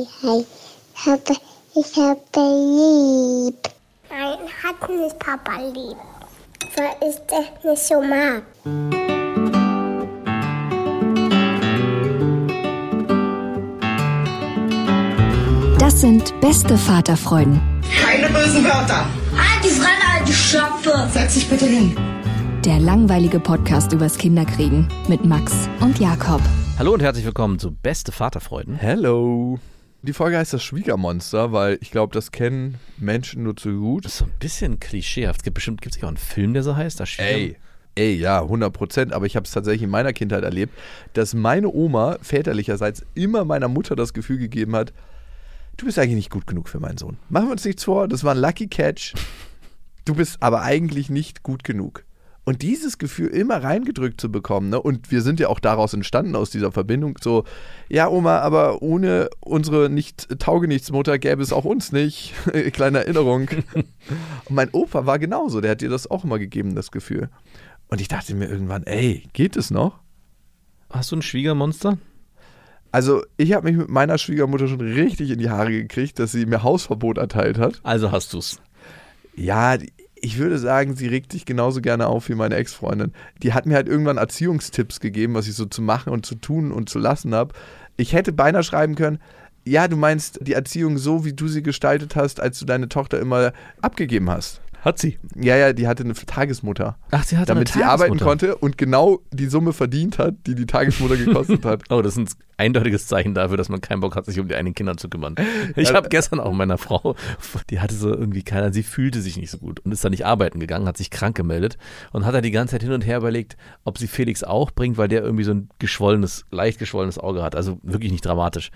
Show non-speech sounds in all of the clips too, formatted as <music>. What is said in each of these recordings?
hi, hi. Papa, ich habe lieb. Nein, hat nicht Papa lieb. Weil ich das nicht so mag. Das sind beste Vaterfreuden. Keine bösen Wörter. Halt die Fremde, alte Schöpfe. Setz dich bitte hin. Der langweilige Podcast übers Kinderkriegen mit Max und Jakob. Hallo und herzlich willkommen zu Beste Vaterfreuden. Hello. Die Folge heißt das Schwiegermonster, weil ich glaube, das kennen Menschen nur zu gut. Das ist so ein bisschen klischeehaft. Gibt bestimmt gibt's auch einen Film, der so heißt. Das Schwieger- Ey, ey, ja, 100 Prozent. Aber ich habe es tatsächlich in meiner Kindheit erlebt, dass meine Oma väterlicherseits immer meiner Mutter das Gefühl gegeben hat, du bist eigentlich nicht gut genug für meinen Sohn. Machen wir uns nichts vor, das war ein Lucky Catch. Du bist aber eigentlich nicht gut genug. Und dieses Gefühl immer reingedrückt zu bekommen, ne? und wir sind ja auch daraus entstanden, aus dieser Verbindung, so, ja, Oma, aber ohne unsere nicht Taugenichtsmutter gäbe es auch uns nicht. <laughs> Kleine Erinnerung. <laughs> und mein Opa war genauso, der hat dir das auch immer gegeben, das Gefühl. Und ich dachte mir irgendwann, ey, geht es noch? Hast du ein Schwiegermonster? Also, ich habe mich mit meiner Schwiegermutter schon richtig in die Haare gekriegt, dass sie mir Hausverbot erteilt hat. Also hast du's. Ja, die- ich würde sagen, sie regt sich genauso gerne auf wie meine Ex-Freundin. Die hat mir halt irgendwann Erziehungstipps gegeben, was ich so zu machen und zu tun und zu lassen habe. Ich hätte beinahe schreiben können, ja, du meinst die Erziehung so, wie du sie gestaltet hast, als du deine Tochter immer abgegeben hast. Hat sie. Ja, ja, die hatte eine Tagesmutter. Ach, sie hat damit eine sie arbeiten Tagesmutter. konnte und genau die Summe verdient hat, die die Tagesmutter gekostet hat. <laughs> Oh, das ist ein eindeutiges Zeichen dafür, dass man keinen Bock hat, sich um die eigenen Kinder zu kümmern. Ich habe gestern auch meiner Frau, die hatte so irgendwie keiner, sie fühlte sich nicht so gut und ist dann nicht arbeiten gegangen, hat sich krank gemeldet und hat dann die ganze Zeit hin und her überlegt, ob sie Felix auch bringt, weil der irgendwie so ein geschwollenes, leicht geschwollenes Auge hat. Also wirklich nicht dramatisch.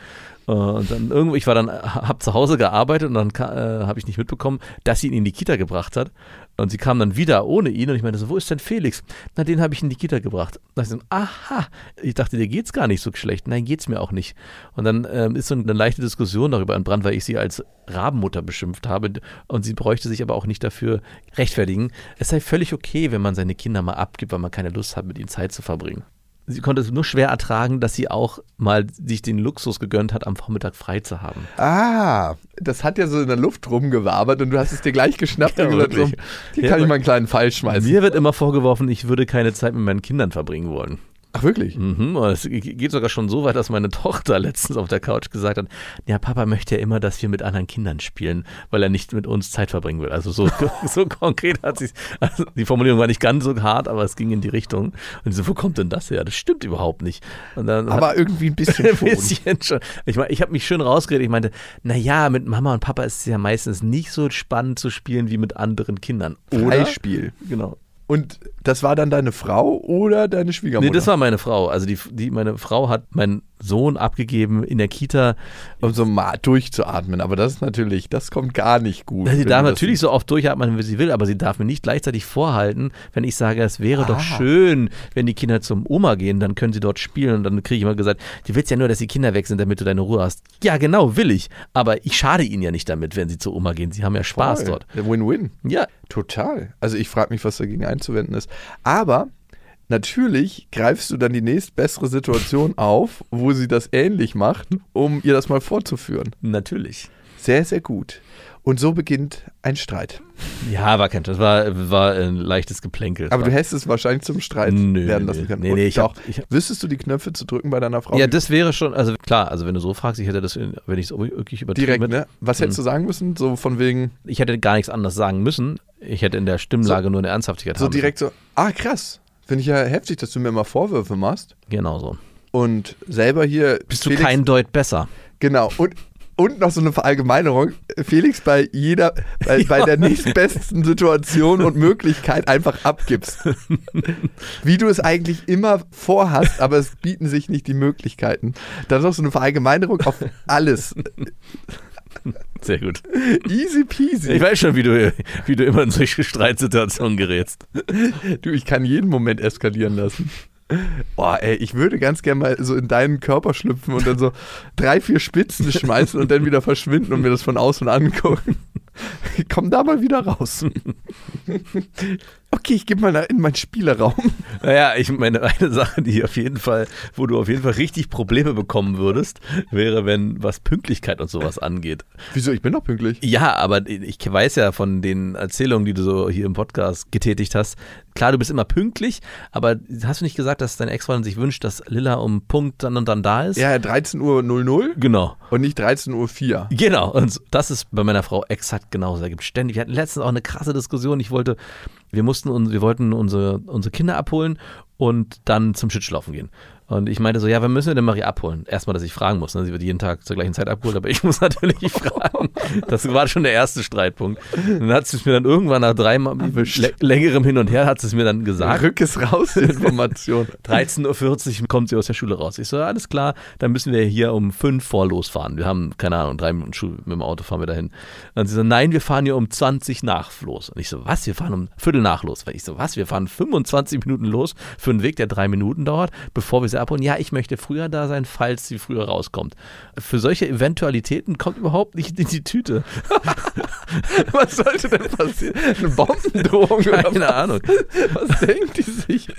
Äh, Und dann irgendwo, ich war dann, hab zu Hause gearbeitet und dann äh, habe ich nicht mitbekommen, dass sie ihn in die Kita gebracht hat. Und sie kam dann wieder ohne ihn und ich meinte so, wo ist denn Felix? Na, den habe ich in die Kita gebracht. Da so, aha, ich dachte, dir geht's gar nicht so schlecht. Nein, geht's mir auch nicht. Und dann ähm, ist so eine leichte Diskussion darüber entbrannt, weil ich sie als Rabenmutter beschimpft habe und sie bräuchte sich aber auch nicht dafür rechtfertigen. Es sei völlig okay, wenn man seine Kinder mal abgibt, weil man keine Lust hat, mit ihnen Zeit zu verbringen. Sie konnte es nur schwer ertragen, dass sie auch mal sich den Luxus gegönnt hat, am Vormittag frei zu haben. Ah, das hat ja so in der Luft rumgewabert und du hast es dir gleich geschnappt Ja, und gesagt, so, hier Ja, kann ich mal einen kleinen Pfeil schmeißen. Mir wird immer vorgeworfen, ich würde keine Zeit mit meinen Kindern verbringen wollen. Ach wirklich? Mhm, es geht sogar schon so weit, dass meine Tochter letztens auf der Couch gesagt hat, ja, Papa möchte ja immer, dass wir mit anderen Kindern spielen, weil er nicht mit uns Zeit verbringen will. Also so, <laughs> so konkret hat sie also die Formulierung war nicht ganz so hart, aber es ging in die Richtung. Und sie so, wo kommt denn das her? Das stimmt überhaupt nicht. Und dann hat- Aber irgendwie ein bisschen <laughs> ein schon. bisschen schon. Ich meine, ich habe mich schön rausgeredet. Ich meinte, naja, mit Mama und Papa ist es ja meistens nicht so spannend zu spielen wie mit anderen Kindern. Oder? Freispiel. Genau. Und das war dann deine Frau oder deine Schwiegermutter? Nee, das war meine Frau. Also die, die, meine Frau hat meinen Sohn abgegeben in der Kita. um so mal durchzuatmen. Aber das ist natürlich, das kommt gar nicht gut. Sie darf natürlich so oft durchatmen, wie sie will, aber sie darf mir nicht gleichzeitig vorhalten, wenn ich sage, es wäre doch Ah. schön, wenn die Kinder zum Oma gehen, dann können sie dort spielen. Und dann kriege ich immer gesagt, du willst ja nur, dass die Kinder weg sind, damit du deine Ruhe hast. Ja, genau, will ich. Aber ich schade ihnen ja nicht damit, wenn sie zur Oma gehen. Sie haben ja Spaß Voll. dort. Win-win. Ja, Total. Also ich frage mich, was dagegen einzuwenden ist. Aber natürlich greifst du dann die nächstbessere Situation auf, wo sie das ähnlich macht, um ihr das mal vorzuführen. natürlich. Sehr, sehr gut. Und so beginnt ein Streit. Ja, war kein Das war, war ein leichtes Geplänkel. Aber war, du hättest es wahrscheinlich zum Streit Nö, werden lassen können. nee, nee, ich hab- wüsstest du die Knöpfe zu drücken bei deiner Frau? Ja, das wäre schon, also klar, also wenn du so fragst, ich hätte das, wenn ich es wirklich übertrieben Direkt, ne? Was hättest du sagen müssen? So von wegen, ich hätte gar nichts anderes sagen müssen. Ich hätte in der Stimmlage nur eine Ernsthaftigkeit so direkt so, ah krass. Finde ich ja heftig, dass du mir immer Vorwürfe machst. Genau so. Und selber hier. Bist du Felix- kein Deut besser? Genau. Und, und noch so eine Verallgemeinerung. Felix bei jeder, bei, bei der <laughs> nächstbesten Situation und Möglichkeit einfach abgibst. <laughs> Wie du es eigentlich immer vorhast, aber es bieten sich nicht die Möglichkeiten. Dann noch so eine Verallgemeinerung auf alles. Sehr gut. Easy peasy. Ich weiß schon, wie du, wie du immer in solche Streitsituationen gerätst. Du, ich kann jeden Moment eskalieren lassen. Boah, ey, ich würde ganz gerne mal so in deinen Körper schlüpfen und dann so drei, vier Spitzen schmeißen und dann wieder verschwinden und mir das von außen angucken. Komm da mal wieder raus. Okay, ich gehe mal in meinen Spieleraum. Naja, ich meine, eine Sache, die auf jeden Fall, wo du auf jeden Fall richtig Probleme bekommen würdest, wäre, wenn was Pünktlichkeit und sowas angeht. Wieso? Ich bin doch pünktlich. Ja, aber ich weiß ja von den Erzählungen, die du so hier im Podcast getätigt hast, klar, du bist immer pünktlich, aber hast du nicht gesagt, dass deine Ex-Freundin sich wünscht, dass Lilla um Punkt dann und dann da ist? Ja, 13 Uhr 00 Genau. und nicht 13 Uhr 4. Genau, und das ist bei meiner Frau exakt genauso. Da gibt ständig, wir hatten letztens auch eine krasse Diskussion. Ich wollte, wir mussten uns, wir wollten unsere, unsere Kinder abholen und dann zum Schüttelaufen gehen. Und ich meinte so, ja, wann müssen wir denn Marie abholen? Erstmal, dass ich fragen muss. Ne? Sie wird jeden Tag zur gleichen Zeit abgeholt, aber ich <laughs> muss natürlich fragen. Das war schon der erste Streitpunkt. Dann hat sie es mir dann irgendwann nach dreimal lä längerem Hin und Her hat sie es mir dann gesagt. Rück es raus, <laughs> Information. 13.40 Uhr kommt sie aus der Schule raus. Ich so, ja, alles klar, dann müssen wir hier um fünf vor losfahren. Wir haben, keine Ahnung, drei Minuten Schule mit dem Auto fahren wir dahin. Und sie so, nein, wir fahren hier um 20 nach los. Und ich so, was? Wir fahren um Viertel nach los. Weil ich so, was? Wir fahren 25 Minuten los für einen Weg, der drei Minuten dauert, bevor wir sie abholen. Ja, ich möchte früher da sein, falls sie früher rauskommt. Für solche Eventualitäten kommt überhaupt nicht in die Tüte. <laughs> Was sollte denn passieren? Eine Bombendrohung oder Keine was? Ahnung. Was denkt die sich? <laughs>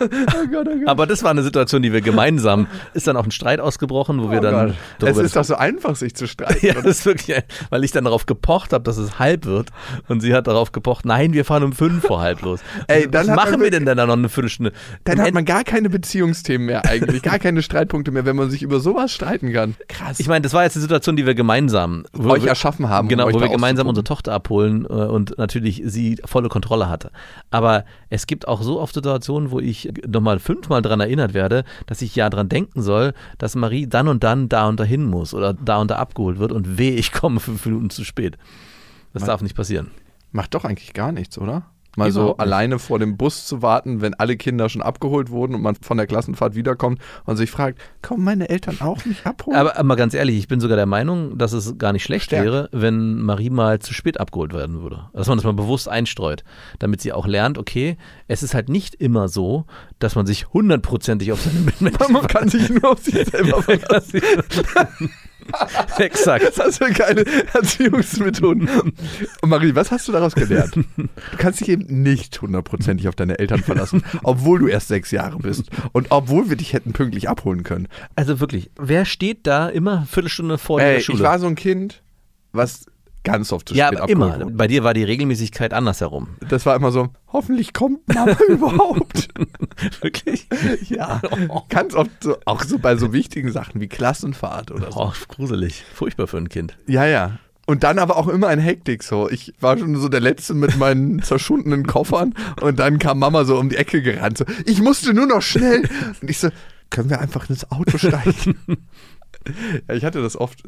oh Gott, oh Gott. Aber das war eine Situation, die wir gemeinsam, ist dann auch ein Streit ausgebrochen, wo wir Oh dann. Es ist doch so einfach, sich zu streiten. Ja, das ist wirklich, weil ich dann darauf gepocht habe, dass es halb wird. Und sie hat darauf gepocht, nein, wir fahren um fünf vor halb los. Ey, dann Was machen wir denn dann da noch eine Viertelstunde? Dann Am hat man gar keine Beziehungsthemen mehr eigentlich, gar <laughs> keine Streitpunkte mehr, wenn man sich über sowas streiten kann. Krass. ich meine, das war jetzt eine Situation, die wir gemeinsam wo Euch wir, erschaffen haben, Genau, wo wir gemeinsam unsere. Tochter abholen äh, und natürlich sie volle Kontrolle hatte. Aber es gibt auch so oft Situationen, wo ich nochmal fünfmal dran erinnert werde, dass ich ja dran denken soll, dass Marie dann und dann da und dahin muss oder da und da abgeholt wird und weh, ich komme fünf Minuten zu spät. Das darf nicht passieren. Macht doch eigentlich gar nichts, oder? Mal so nicht. alleine vor dem Bus zu warten, wenn alle Kinder schon abgeholt wurden und man von der Klassenfahrt wiederkommt und sich fragt, kommen meine Eltern auch mich abholen? Aber mal ganz ehrlich, ich bin sogar der Meinung, dass es gar nicht schlecht Stärk. wäre, wenn Marie mal zu spät abgeholt werden würde. Dass man das mal bewusst einstreut, damit sie auch lernt, okay, es ist halt nicht immer so, dass man sich hundertprozentig auf seine Mitmenschen man kann sich nur auf sich <laughs> selber verlassen. <laughs> Exakt. Das hast du geile Erziehungsmethoden. Und Marie, was hast du daraus gelernt? Du kannst dich eben nicht hundertprozentig auf deine Eltern verlassen, obwohl du erst sechs Jahre bist und obwohl wir dich hätten pünktlich abholen können. Also wirklich, wer steht da immer eine Viertelstunde vor Ey, der Schule? ich war so ein Kind, was ganz oft zu ja, spät aber abgeholt immer. wurde. Bei dir war die Regelmäßigkeit andersherum. Das war immer so, hoffentlich kommt Mama <laughs> überhaupt. <laughs> Wirklich? ja, ganz oft so, auch so bei so wichtigen Sachen wie Klassenfahrt oder so. Oh, gruselig. Furchtbar für ein Kind. Ja, ja. Und dann aber auch immer in Hektik so. Ich war schon so der Letzte mit meinen <laughs> zerschundenen Koffern und dann kam Mama so um die Ecke gerannt. So, ich musste nur noch schnell. Und ich so, können wir einfach ins Auto steigen? ja, ich hatte das oft.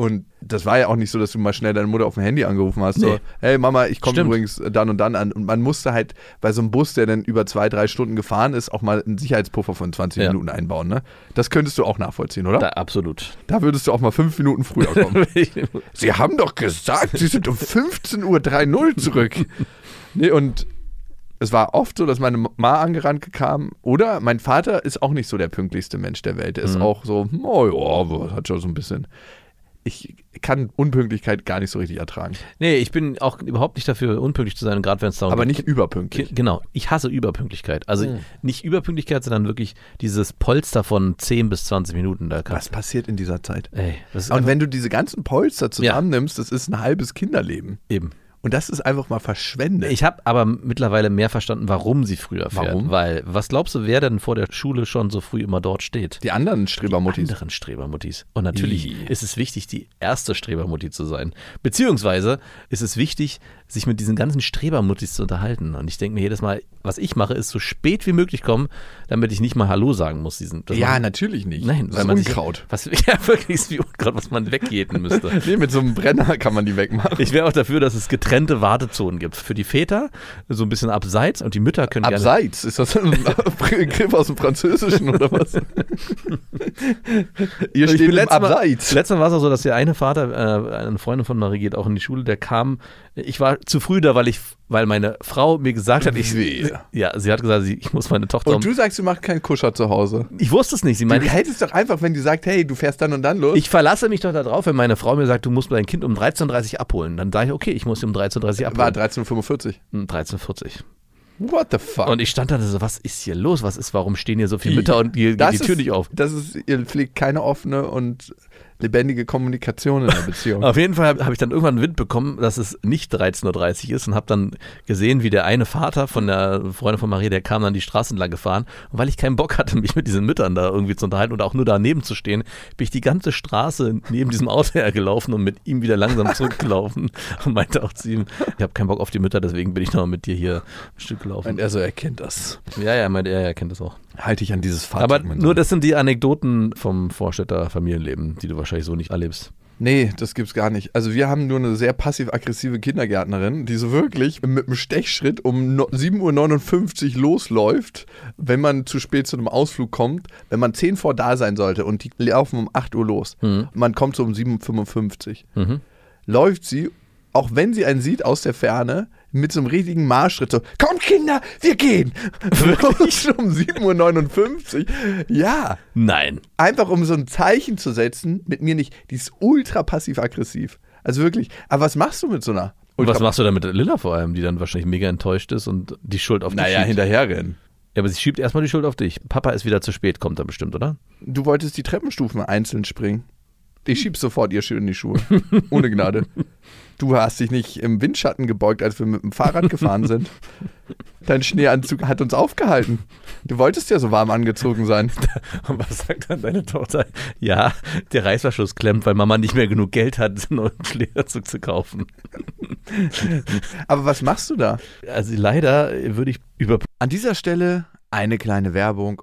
Und das war ja auch nicht so, dass du mal schnell deine Mutter auf dem Handy angerufen hast. So, Nee. hey Mama, ich komme übrigens dann und dann an. Und man musste halt bei so einem Bus, der dann über zwei, drei Stunden gefahren ist, auch mal einen Sicherheitspuffer von 20 Ja. Minuten einbauen. Ne? Das könntest du auch nachvollziehen, oder? Da, Da, absolut. würdest du auch mal fünf Minuten früher kommen. <laughs> Sie haben doch gesagt, Sie sind um 15.30 Uhr zurück. <laughs> nee, und es war oft so, dass meine Ma angerannt kam. Oder mein Vater ist auch nicht so der pünktlichste Mensch der Welt. Er ist auch so, oh ja, hat schon so ein bisschen. Ich kann Unpünktlichkeit gar nicht so richtig ertragen. nee, ich bin auch überhaupt nicht dafür, unpünktlich zu sein, gerade wenn es darum Aber geht. nicht überpünktlich. Genau, ich hasse Überpünktlichkeit. Also Hm. nicht Überpünktlichkeit, sondern wirklich dieses Polster von 10 bis 20 Minuten. Da Was passiert in dieser Zeit? ey, Und wenn du diese ganzen Polster zusammennimmst, das ist ein halbes Kinderleben. eben. Und das ist einfach mal verschwendet. Ich habe aber mittlerweile mehr verstanden, warum sie früher fährt. Warum? Weil, was glaubst du, wer denn vor der Schule schon so früh immer dort steht? die anderen Strebermuttis. anderen Strebermuttis. Und natürlich Ih. ist es wichtig, die erste Strebermutti zu sein. Beziehungsweise ist es wichtig, sich mit diesen ganzen Strebermuttis zu unterhalten. Und ich denke mir jedes Mal, was ich mache, ist so spät wie möglich kommen, damit ich nicht mal Hallo sagen muss. Diesen, Ja, machen- natürlich nicht. Nein, das weil ist man sich- Unkraut. was, <laughs> ja, wirklich ist wie Unkraut, was man wegjäten müsste. <laughs> Nee, mit so einem Brenner kann man die wegmachen. Ich wäre auch dafür, dass es getrennte Wartezonen gibt. Für die Väter so ein bisschen abseits und die Mütter können Abseits? Ist das ein Begriff aus dem Französischen oder was? <laughs> Ihr steht letztes Mal, Abseits. letztes Mal war es auch so, dass der eine Vater, äh, eine Freundin von Marie geht auch in die Schule, der kam Ich war zu früh da, weil ich, weil meine Frau mir gesagt hat, ich, Wehe. ja, sie hat gesagt, sie, ich muss meine Tochter Und du sagst, du machst keinen Kuscher zu Hause. Ich wusste es nicht. Sie Du meinte, hättest doch einfach, wenn die sagt, hey, du fährst dann und dann los. ich verlasse mich doch darauf, wenn meine Frau mir sagt, du musst dein Kind um 13.30 Uhr abholen. Dann sage ich, okay, ich muss sie um 13.30 Uhr war abholen. 13.45 Um 13.40 Uhr. What the fuck? Und ich stand da so, was ist hier los? Was ist, warum stehen hier so viele Mütter und hier geht die Tür ist, nicht auf? Das ist, ihr pflegt keine offene und lebendige Kommunikation in der <laughs> Beziehung. Auf jeden Fall habe hab ich dann irgendwann Wind bekommen, dass es nicht 13.30 Uhr ist und habe dann gesehen, wie der eine Vater von der Freundin von Maria, der kam dann die Straße entlang gefahren. Und weil ich keinen Bock hatte, mich mit diesen Müttern da irgendwie zu unterhalten oder auch nur daneben zu stehen, bin ich die ganze Straße neben diesem Auto <laughs> hergelaufen und mit ihm wieder langsam zurückgelaufen <laughs> und meinte auch zu ihm, ich habe keinen Bock auf die Mütter, deswegen bin ich noch mit dir hier ein Stück gelaufen. Und er so erkennt das. Ja, ja, meinte er, er kennt das auch. Halte ich an dieses Fahrzeug. Aber nur das sind die Anekdoten vom Vorstädter Familienleben, die du wahrscheinlich so nicht erlebst. Nee, das gibt's gar nicht. Also wir haben nur eine sehr passiv-aggressive Kindergärtnerin, die so wirklich mit einem Stechschritt um no- 7.59 Uhr losläuft, wenn man zu spät zu einem Ausflug kommt, wenn man 10 vor da sein sollte und die laufen um 8 Uhr los. Man kommt so um 7.55 Uhr. Mhm. Läuft sie, auch wenn sie einen sieht aus der Ferne, mit so einem riesigen Marschschritt so, kommt Kinder, wir gehen. <laughs> Wirklich? <laughs> um 7.59 Uhr. Ja. Nein. Einfach um so ein Zeichen zu setzen, mit mir nicht. Die ist ultra passiv-aggressiv. Also wirklich. Aber was machst du mit so einer? Und was ultra- machst du da mit Lilla vor allem, die dann wahrscheinlich mega enttäuscht ist und die Schuld auf dich Naja, schiebt? hinterherrennen. Ja, aber sie schiebt erstmal die Schuld auf dich. Papa ist wieder zu spät, kommt dann bestimmt, oder? Du wolltest die Treppenstufen einzeln springen. Ich schieb sofort ihr Schild in die Schuhe. Ohne Gnade. Du hast dich nicht im Windschatten gebeugt, als wir mit dem Fahrrad gefahren sind. Dein Schneeanzug hat uns aufgehalten. Du wolltest ja so warm angezogen sein. <laughs> Und was sagt dann deine Tochter? Ja, der Reißverschluss klemmt, weil Mama nicht mehr genug Geld hat, <laughs> einen neuen Schlägerzug zu kaufen. Aber was machst du da? Also leider würde ich über An dieser Stelle eine kleine Werbung.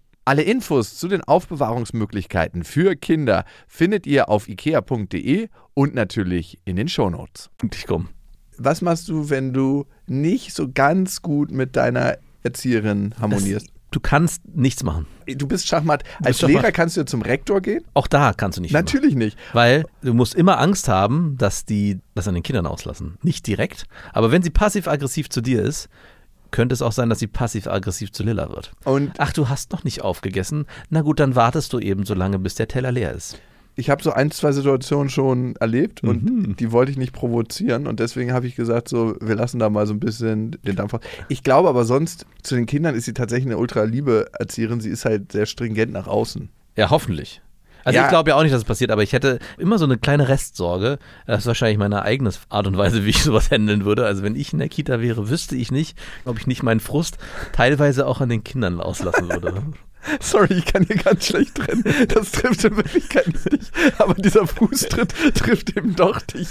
Alle Infos zu den Aufbewahrungsmöglichkeiten für Kinder findet ihr auf ikea.de und natürlich in den Shownotes. Ich komme. Was machst du, wenn du nicht so ganz gut mit deiner Erzieherin harmonierst? Du kannst nichts machen. Du bist Schachmatt. Als Schachmatt. Lehrer kannst du zum Rektor gehen? Auch da kannst du nicht. Natürlich nicht. machen. Weil du musst immer Angst haben, dass die das an den Kindern auslassen. Nicht direkt, aber wenn sie passiv-aggressiv zu dir ist, könnte es auch sein, dass sie passiv-aggressiv zu Lilla wird. Und Ach, du hast noch nicht aufgegessen? Na gut, dann wartest du eben so lange, bis der Teller leer ist. ich habe so ein, zwei Situationen schon erlebt und die wollte ich nicht provozieren und deswegen habe ich gesagt, so, wir lassen da mal so ein bisschen den Dampf raus. Ich glaube aber sonst, zu den Kindern ist sie tatsächlich eine ultra liebe Erzieherin. Sie ist halt sehr stringent nach außen. Ja, hoffentlich. Also Ja. ich glaube ja auch nicht, dass es passiert, aber ich hätte immer so eine kleine Restsorge. Das ist wahrscheinlich meine eigene Art und Weise, <laughs> wie ich sowas handeln würde. Also wenn ich in der Kita wäre, wüsste ich nicht, ob ich nicht meinen Frust teilweise auch an den Kindern auslassen würde. <laughs> Sorry, ich kann hier ganz schlecht trennen. Das trifft in Wirklichkeit nicht dich, aber dieser Fußtritt <laughs> trifft eben doch dich.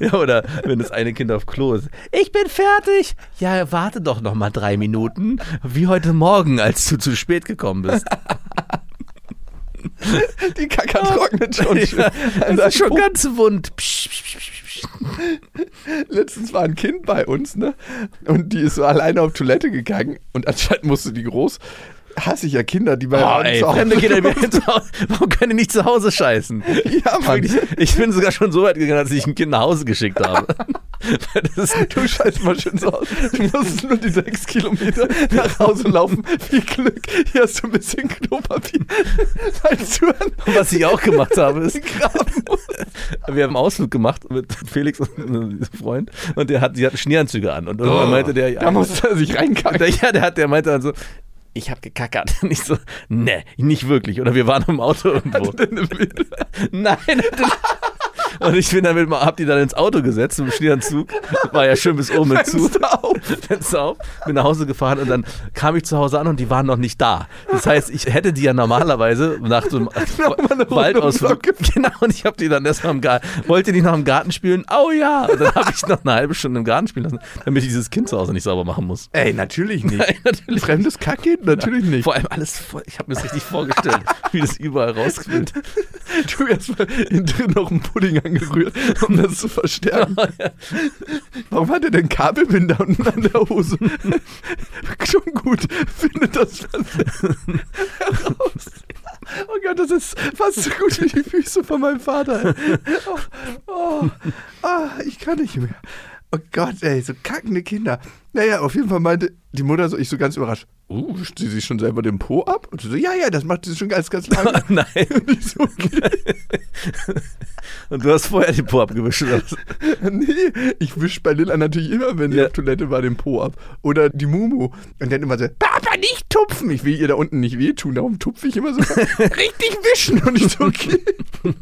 Ja, oder wenn das eine Kind auf Klo ist. Ich bin fertig. Ja, warte doch noch mal drei Minuten. Wie heute Morgen, als du zu spät gekommen bist. <laughs> die Kacke trocknet schon. Ja, das ist schon ganz wund. Psch, psch, psch, psch. Letztens war ein Kind bei uns, ne? Und die ist so alleine auf Toilette gegangen und anscheinend musste die groß hasse ich ja Kinder, die bei Oh, uns ey, Kinder, <laughs> zu Hause, warum können die nicht zu Hause scheißen? Ja, Mann. Wirklich, ich bin sogar schon so weit gegangen, dass ich ein Kind nach Hause geschickt habe. Du scheiß mal schön so aus. Du musst nur die sechs Kilometer nach Hause laufen. Viel Glück. Hier hast du ein bisschen Klopapier. An was ich auch gemacht habe, ist, <laughs> wir haben einen Ausflug gemacht mit Felix und einem Freund und der hat, die hatten Schneeanzüge an und irgendwann meinte der, Da musste er sich reinkacken. der, ja, der hat, der meinte dann so, ich habe gekackert. <laughs> Und ich so, ne, nicht wirklich. Oder wir waren im Auto irgendwo. <laughs> Nein. <laughs> Und ich bin dann mit, hab die dann ins Auto gesetzt im Schneeanzug. War ja schön bis oben mit zu. Fenster auf. Fenster auf, bin nach Hause gefahren und dann kam ich zu Hause an und die waren noch nicht da. Das heißt, ich hätte die ja normalerweise nach so einem <laughs> Waldausflug. <laughs> Genau, und ich habe die dann erstmal im Garten, wollte die noch im Garten spielen? Oh ja! Und dann habe ich noch eine halbe Stunde im Garten spielen lassen, damit ich dieses Kind zu Hause nicht sauber machen muss. Ey, natürlich nicht. Nein, natürlich. Fremdes Kackkind? Natürlich nicht. Vor allem alles voll, ich habe mir das richtig vorgestellt, wie das überall rausquillt. Du erstmal innen drin noch einen Pudding angerührt, um das zu verstärken. <laughs> Warum hat er denn Kabelbinder unten an der Hose? <laughs> Schon gut. Findet das heraus. Oh Gott, das ist fast so gut wie die Füße von meinem Vater. Oh, oh, ah, ich kann nicht mehr. Oh Gott, ey, so kackende Kinder. Naja, auf jeden Fall meinte die Mutter so, ich so ganz überrascht, uh, sie sich schon selber den Po ab? Und so, ja, ja, das macht sie schon ganz, ganz lange. <laughs> Nein. Und ich so, okay. Und du hast vorher den Po abgewischt. <laughs> Nee, ich wisch bei Lilla natürlich immer, wenn sie Ja. auf Toilette war, den Po ab. Oder die Mumu. Und dann immer so, Papa, nicht tupfen. Ich will ihr da unten nicht wehtun, darum tupfe ich immer so. <laughs> richtig wischen. Und ich so, okay. <laughs>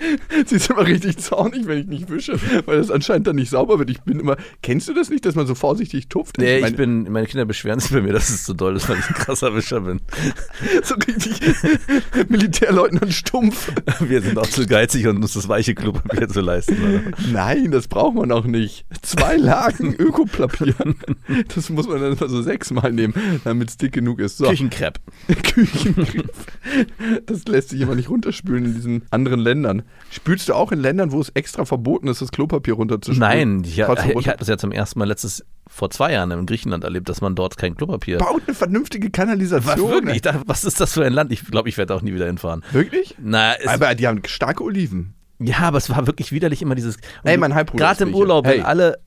<laughs> Sie ist immer richtig zornig, wenn ich nicht wische, weil das anscheinend dann nicht sauber wird. Ich bin immer, kennst du das nicht, dass man so vorsichtig tupft? Nee, ich meine, bin, meine Kinder beschweren sich bei mir, dass es so doll ist, weil ich ein krasser Wischer bin. <laughs> so richtig Militärleutnant stumpf. Wir sind auch zu geizig, um uns das weiche Klopapier zu leisten. oder? Nein, das braucht man auch nicht. Zwei Lagen Ökopapier. Das muss man dann immer so sechsmal nehmen, damit es dick genug ist. So. Küchenkrepp. <laughs> Küchengriff. Das lässt sich immer nicht runterspülen in diesen anderen Ländern. Spülst du auch in Ländern, wo es extra verboten ist, das Klopapier runterzuspülen? Nein, ich, Trotzdem ich hatte das ja zum ersten Mal letztes, vor zwei Jahren in Griechenland erlebt, dass man dort kein Klopapier. Baut eine vernünftige Was, Kanalisation. wirklich? Ich dachte, was ist das für ein Land? Ich glaube, ich werde auch nie wieder hinfahren. Wirklich? Na, es, Aber die haben starke Oliven. ja, aber es war wirklich widerlich immer dieses. Ey, mein Halbbruder Gerade im. Urlaub, Hey. wenn alle.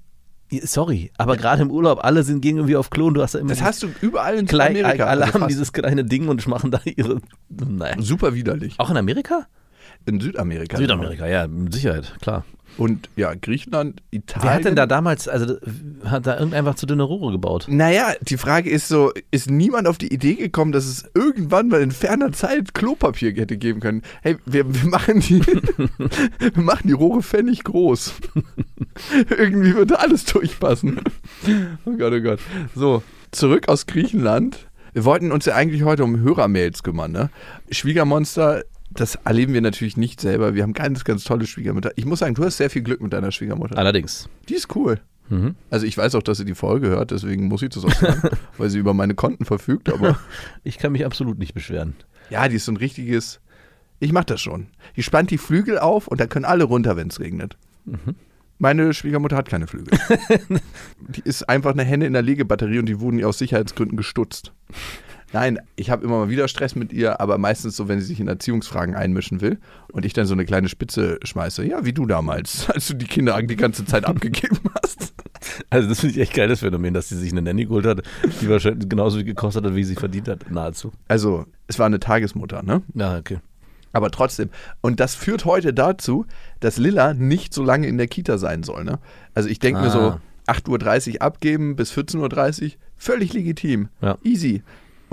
Sorry, aber gerade im Urlaub, alle sind gegen irgendwie auf Klo und du hast da immer. Das hast du überall in klein, Amerika. Alle also haben dieses kleine Ding und machen da ihre. Naja. Super widerlich. Auch in Amerika? In Südamerika. Südamerika, ja, mit Sicherheit, klar. Und ja, Griechenland, Italien. Wer hat denn da damals, also hat da irgendeiner zu dünne Rohre gebaut? Naja, die Frage ist so, ist niemand auf die Idee gekommen, dass es irgendwann mal in ferner Zeit Klopapier hätte geben können? Hey, wir, wir machen die <laughs> wir machen die Rohre pfennig groß. <laughs> Irgendwie würde alles durchpassen. Oh Gott, oh Gott. So, zurück aus Griechenland. Wir wollten uns ja eigentlich heute um Hörermails kümmern, ne? Schwiegermonster, das erleben wir natürlich nicht selber. Wir haben ganz, ganz tolle Schwiegermutter. Ich muss sagen, du hast sehr viel Glück mit deiner Schwiegermutter. Allerdings. Die ist cool. Mhm. Also ich weiß auch, dass sie die Folge hört, deswegen muss ich das auch sagen, <laughs> weil sie über meine Konten verfügt, aber <laughs> Ich kann mich absolut nicht beschweren. ja, die ist so ein richtiges, ich mach das schon. Die spannt die Flügel auf und da können alle runter, wenn es regnet. Meine Schwiegermutter hat keine Flügel. <laughs> die ist einfach eine Henne in der Legebatterie und die wurden ihr aus Sicherheitsgründen gestutzt. Nein, ich habe immer mal wieder Stress mit ihr, aber meistens so, wenn sie sich in Erziehungsfragen einmischen will und ich dann so eine kleine Spitze schmeiße. Ja, wie du damals, <laughs> als du die Kinder die ganze Zeit abgegeben hast. Also das finde ich echt geiles Phänomen, dass sie sich eine Nanny geholt hat, die wahrscheinlich genauso viel gekostet hat, wie sie verdient hat, nahezu. Also, es war eine Tagesmutter, ne? Ja, okay. Aber trotzdem. Und das führt heute dazu, dass Lilla nicht so lange in der Kita sein soll. Ne? Also ich denke mir so, Ah. 8.30 Uhr abgeben bis 14.30 Uhr, völlig legitim. Ja. Easy.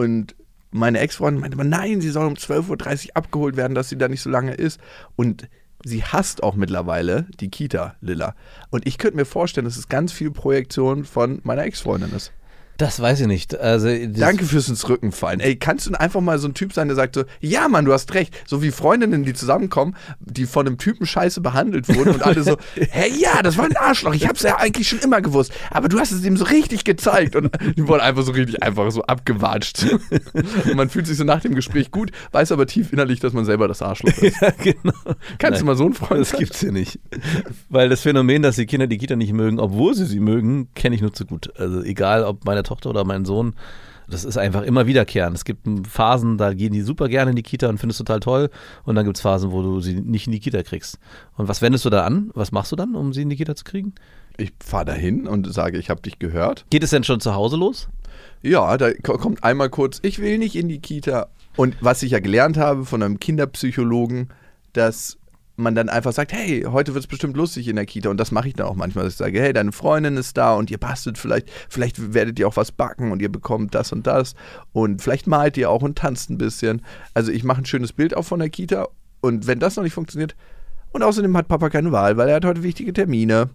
Und meine Ex-Freundin meinte aber, nein, sie soll um 12.30 Uhr abgeholt werden, dass sie da nicht so lange ist. Und sie hasst auch mittlerweile die Kita, Lilla. Und ich könnte mir vorstellen, dass es ganz viel Projektion von meiner Ex-Freundin ist. Das weiß ich nicht. Also, das, Danke fürs ins Rücken fallen. Ey, kannst du einfach mal so ein Typ sein, der sagt so, ja Mann, du hast recht. So wie Freundinnen, die zusammenkommen, die von einem Typen scheiße behandelt wurden und alle so, <laughs> hey, ja, das war ein Arschloch. Ich hab's ja eigentlich schon immer gewusst. Aber du hast es ihm so richtig gezeigt. Und die wurden einfach so richtig einfach so abgewatscht. Und man fühlt sich so nach dem Gespräch gut, weiß aber tief innerlich, dass man selber das Arschloch ist. <laughs> Ja, genau. Kannst du mal so ein Freund Das sein? gibt's hier nicht. Weil das Phänomen, dass die Kinder die Kita nicht mögen, obwohl sie sie mögen, kenne ich nur zu gut. Also egal, ob meine Tochter oder mein Sohn, das ist einfach immer wiederkehrend. Es gibt Phasen, da gehen die super gerne in die Kita und findest total toll. Und dann gibt es Phasen, wo du sie nicht in die Kita kriegst. Und was wendest du da an? Was machst du dann, um sie in die Kita zu kriegen? Ich fahre dahin und sage, ich habe dich gehört. Geht es denn schon zu Hause los? Ja, da ko- kommt einmal kurz, ich will nicht in die Kita. Und was ich ja gelernt habe von einem Kinderpsychologen, dass man dann einfach sagt, hey, heute wird es bestimmt lustig in der Kita. Und das mache ich dann auch manchmal, dass ich sage, hey, deine Freundin ist da und ihr bastelt vielleicht, vielleicht werdet ihr auch was backen und ihr bekommt das und das. Und vielleicht malt ihr auch und tanzt ein bisschen. Also ich mache ein schönes Bild auch von der Kita. Und wenn das noch nicht funktioniert, und außerdem hat Papa keine Wahl, weil er hat heute wichtige Termine.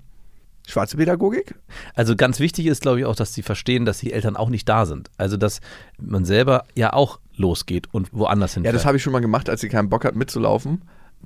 Schwarze Pädagogik? Also ganz wichtig ist, glaube ich, auch, dass sie verstehen, dass die Eltern auch nicht da sind. Also dass man selber ja auch losgeht und woanders Ja, hinfährt. das habe ich schon mal gemacht, als sie keinen Bock hat mitzulaufen,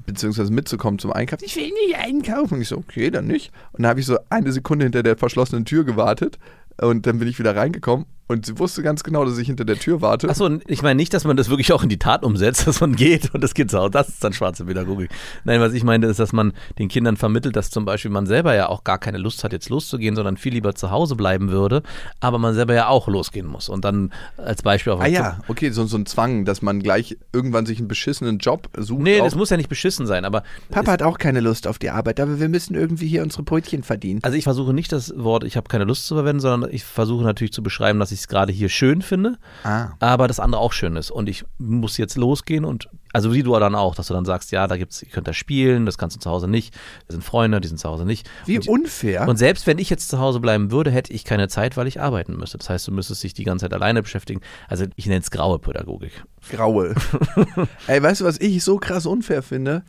beziehungsweise mitzukommen zum Einkaufen. Ich will nicht einkaufen. Und ich so, okay, dann nicht. Und dann habe ich so eine Sekunde hinter der verschlossenen Tür gewartet und dann bin ich wieder reingekommen und sie wusste ganz genau, dass ich hinter der Tür warte. Achso, ich meine nicht, dass man das wirklich auch in die Tat umsetzt, <laughs> dass man geht und das geht so. Das ist dann schwarze Pädagogik. Nein, was ich meine, ist, dass man den Kindern vermittelt, dass zum Beispiel man selber ja auch gar keine Lust hat, jetzt loszugehen, sondern viel lieber zu Hause bleiben würde, aber man selber ja auch losgehen muss. Und dann als Beispiel auf Ah ja, okay, so, so ein Zwang, dass man gleich irgendwann sich einen beschissenen Job sucht. Nee, das muss ja nicht beschissen sein, aber Papa hat auch keine Lust auf die Arbeit, aber wir müssen irgendwie hier unsere Brötchen verdienen. Also ich versuche nicht das Wort, ich habe keine Lust zu verwenden, sondern ich versuche natürlich zu beschreiben, dass ich es gerade hier schön finde, Ah. aber das andere auch schön ist. Und ich muss jetzt losgehen und, also wie du dann auch, dass du dann sagst, ja, da gibt's, ihr könnt da spielen, das kannst du zu Hause nicht. Das sind Freunde, die sind zu Hause nicht. Wie und, unfair. und selbst wenn ich jetzt zu Hause bleiben würde, hätte ich keine Zeit, weil ich arbeiten müsste. Das heißt, du müsstest dich die ganze Zeit alleine beschäftigen. Also ich nenne es graue Pädagogik. Graue. <laughs> Ey, weißt du, was ich so krass unfair finde?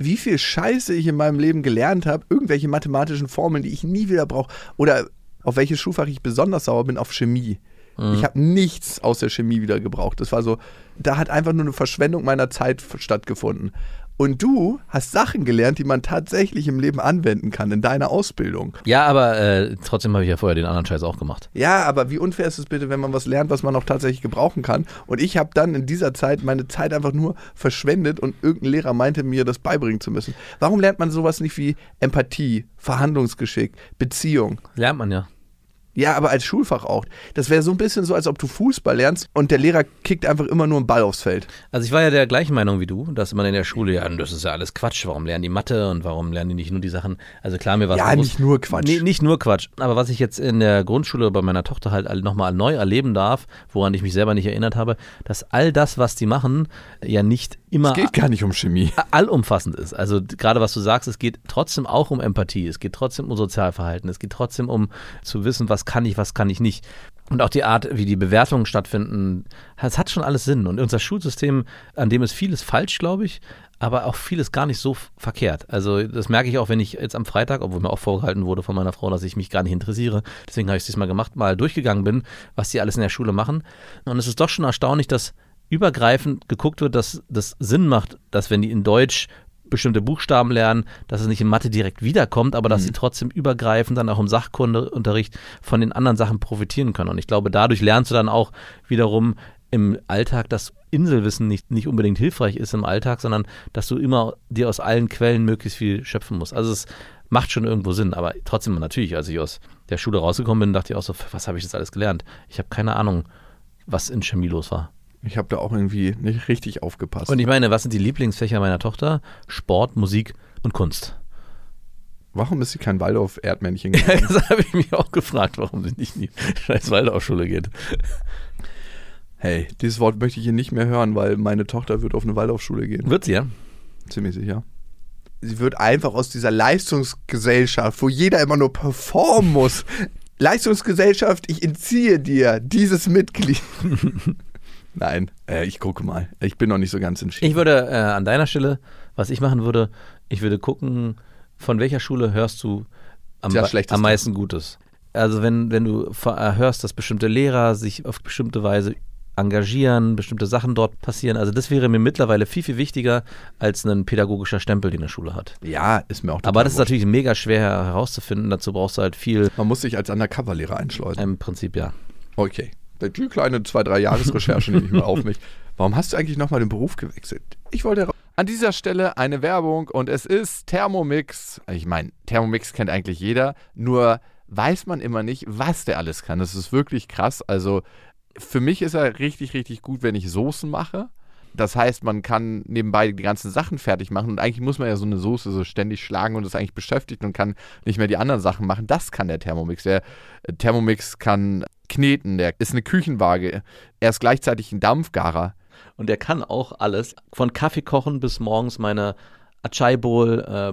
Wie viel Scheiße ich in meinem Leben gelernt habe, irgendwelche mathematischen Formeln, die ich nie wieder brauche. Oder auf welches Schulfach ich besonders sauer bin, auf Chemie. Ich habe nichts aus der Chemie wieder gebraucht. Das war so, da hat einfach nur eine Verschwendung meiner Zeit stattgefunden. Und du hast Sachen gelernt, die man tatsächlich im Leben anwenden kann, in deiner Ausbildung. Ja, aber äh, trotzdem habe ich ja vorher den anderen Scheiß auch gemacht. Ja, aber wie unfair ist es bitte, wenn man was lernt, was man auch tatsächlich gebrauchen kann? Und ich habe dann in dieser Zeit meine Zeit einfach nur verschwendet und irgendein Lehrer meinte mir, das beibringen zu müssen. Warum lernt man sowas nicht wie Empathie, Verhandlungsgeschick, Beziehung? Lernt man ja. Ja, aber als Schulfach auch. Das wäre so ein bisschen so, als ob du Fußball lernst und der Lehrer kickt einfach immer nur einen Ball aufs Feld. Also ich war ja der gleichen Meinung wie du, dass man in der Schule, ja, das ist ja alles Quatsch, warum lernen die Mathe und warum lernen die nicht nur die Sachen, also klar, mir war es Ja, nicht nur Quatsch. Nee, nicht nur Quatsch, aber was ich jetzt in der Grundschule bei meiner Tochter halt nochmal neu erleben darf, woran ich mich selber nicht erinnert habe, dass all das, was die machen, ja nicht immer Es geht gar nicht um Chemie. allumfassend ist. Also gerade was du sagst, es geht trotzdem auch um Empathie, es geht trotzdem um Sozialverhalten, es geht trotzdem um zu wissen, was kann ich, was kann ich nicht. Und auch die Art, wie die Bewertungen stattfinden, es hat schon alles Sinn. Und unser Schulsystem, an dem ist vieles falsch, glaube ich, aber auch vieles gar nicht so verkehrt. Also das merke ich auch, wenn ich jetzt am Freitag, obwohl mir auch vorgehalten wurde von meiner Frau, dass ich mich gar nicht interessiere, deswegen habe ich es diesmal gemacht, mal durchgegangen bin, was die alles in der Schule machen. Und es ist doch schon erstaunlich, dass übergreifend geguckt wird, dass das Sinn macht, dass wenn die in Deutsch bestimmte Buchstaben lernen, dass es nicht in Mathe direkt wiederkommt, aber dass sie trotzdem übergreifend dann auch im Sachkundeunterricht von den anderen Sachen profitieren können. Und ich glaube, dadurch lernst du dann auch wiederum im Alltag, dass Inselwissen nicht, nicht unbedingt hilfreich ist im Alltag, sondern dass du immer dir aus allen Quellen möglichst viel schöpfen musst. Also es macht schon irgendwo Sinn, aber trotzdem natürlich, als ich aus der Schule rausgekommen bin, dachte ich auch so, was habe ich jetzt alles gelernt? Ich habe keine Ahnung, was in Chemie los war. Ich habe da auch irgendwie nicht richtig aufgepasst. Und ich meine, was sind die Lieblingsfächer meiner Tochter? Sport, Musik und Kunst. Warum ist sie kein Waldorf-Erdmännchen <laughs> geworden? Das habe ich mich auch gefragt, warum sie nicht in die <laughs> scheiß Waldorfschule geht. Hey, dieses Wort möchte ich hier nicht mehr hören, weil meine Tochter wird auf eine Waldorfschule gehen. Wird sie, ja? Ziemlich sicher. Sie wird einfach aus dieser Leistungsgesellschaft, wo jeder immer nur performen muss. <laughs> Leistungsgesellschaft, ich entziehe dir dieses Mitglied. Nein, äh, ich gucke mal. Ich bin noch nicht so ganz entschieden. Ich würde äh, an deiner Stelle, was ich machen würde, ich würde gucken, von welcher Schule hörst du am, am meisten Gutes. Also wenn, wenn du äh, hörst, dass bestimmte Lehrer sich auf bestimmte Weise engagieren, bestimmte Sachen dort passieren. Also das wäre mir mittlerweile viel, viel wichtiger als ein pädagogischer Stempel, den eine Schule hat. ja, ist mir auch Aber das ist natürlich mega schwer herauszufinden. Dazu brauchst du halt viel, Man muss sich als Undercover-Lehrer einschleusen. im Prinzip ja. Okay. Die kleine zwei, drei Jahresrecherche nehme ich mal auf mich. Warum hast du eigentlich nochmal den Beruf gewechselt? Ich wollte. An dieser Stelle eine Werbung und es ist Thermomix. Ich meine, Thermomix kennt eigentlich jeder, nur weiß man immer nicht, was der alles kann. Das ist wirklich krass. Also für mich ist er richtig, richtig gut, wenn ich Soßen mache. Das heißt, man kann nebenbei die ganzen Sachen fertig machen und eigentlich muss man ja so eine Soße so ständig schlagen und ist eigentlich beschäftigt und kann nicht mehr die anderen Sachen machen. Das kann der Thermomix. Der Thermomix kann kneten, der ist eine Küchenwaage. Er ist gleichzeitig ein Dampfgarer. Und der kann auch alles, von Kaffee kochen bis morgens meine Achai Bowl, äh,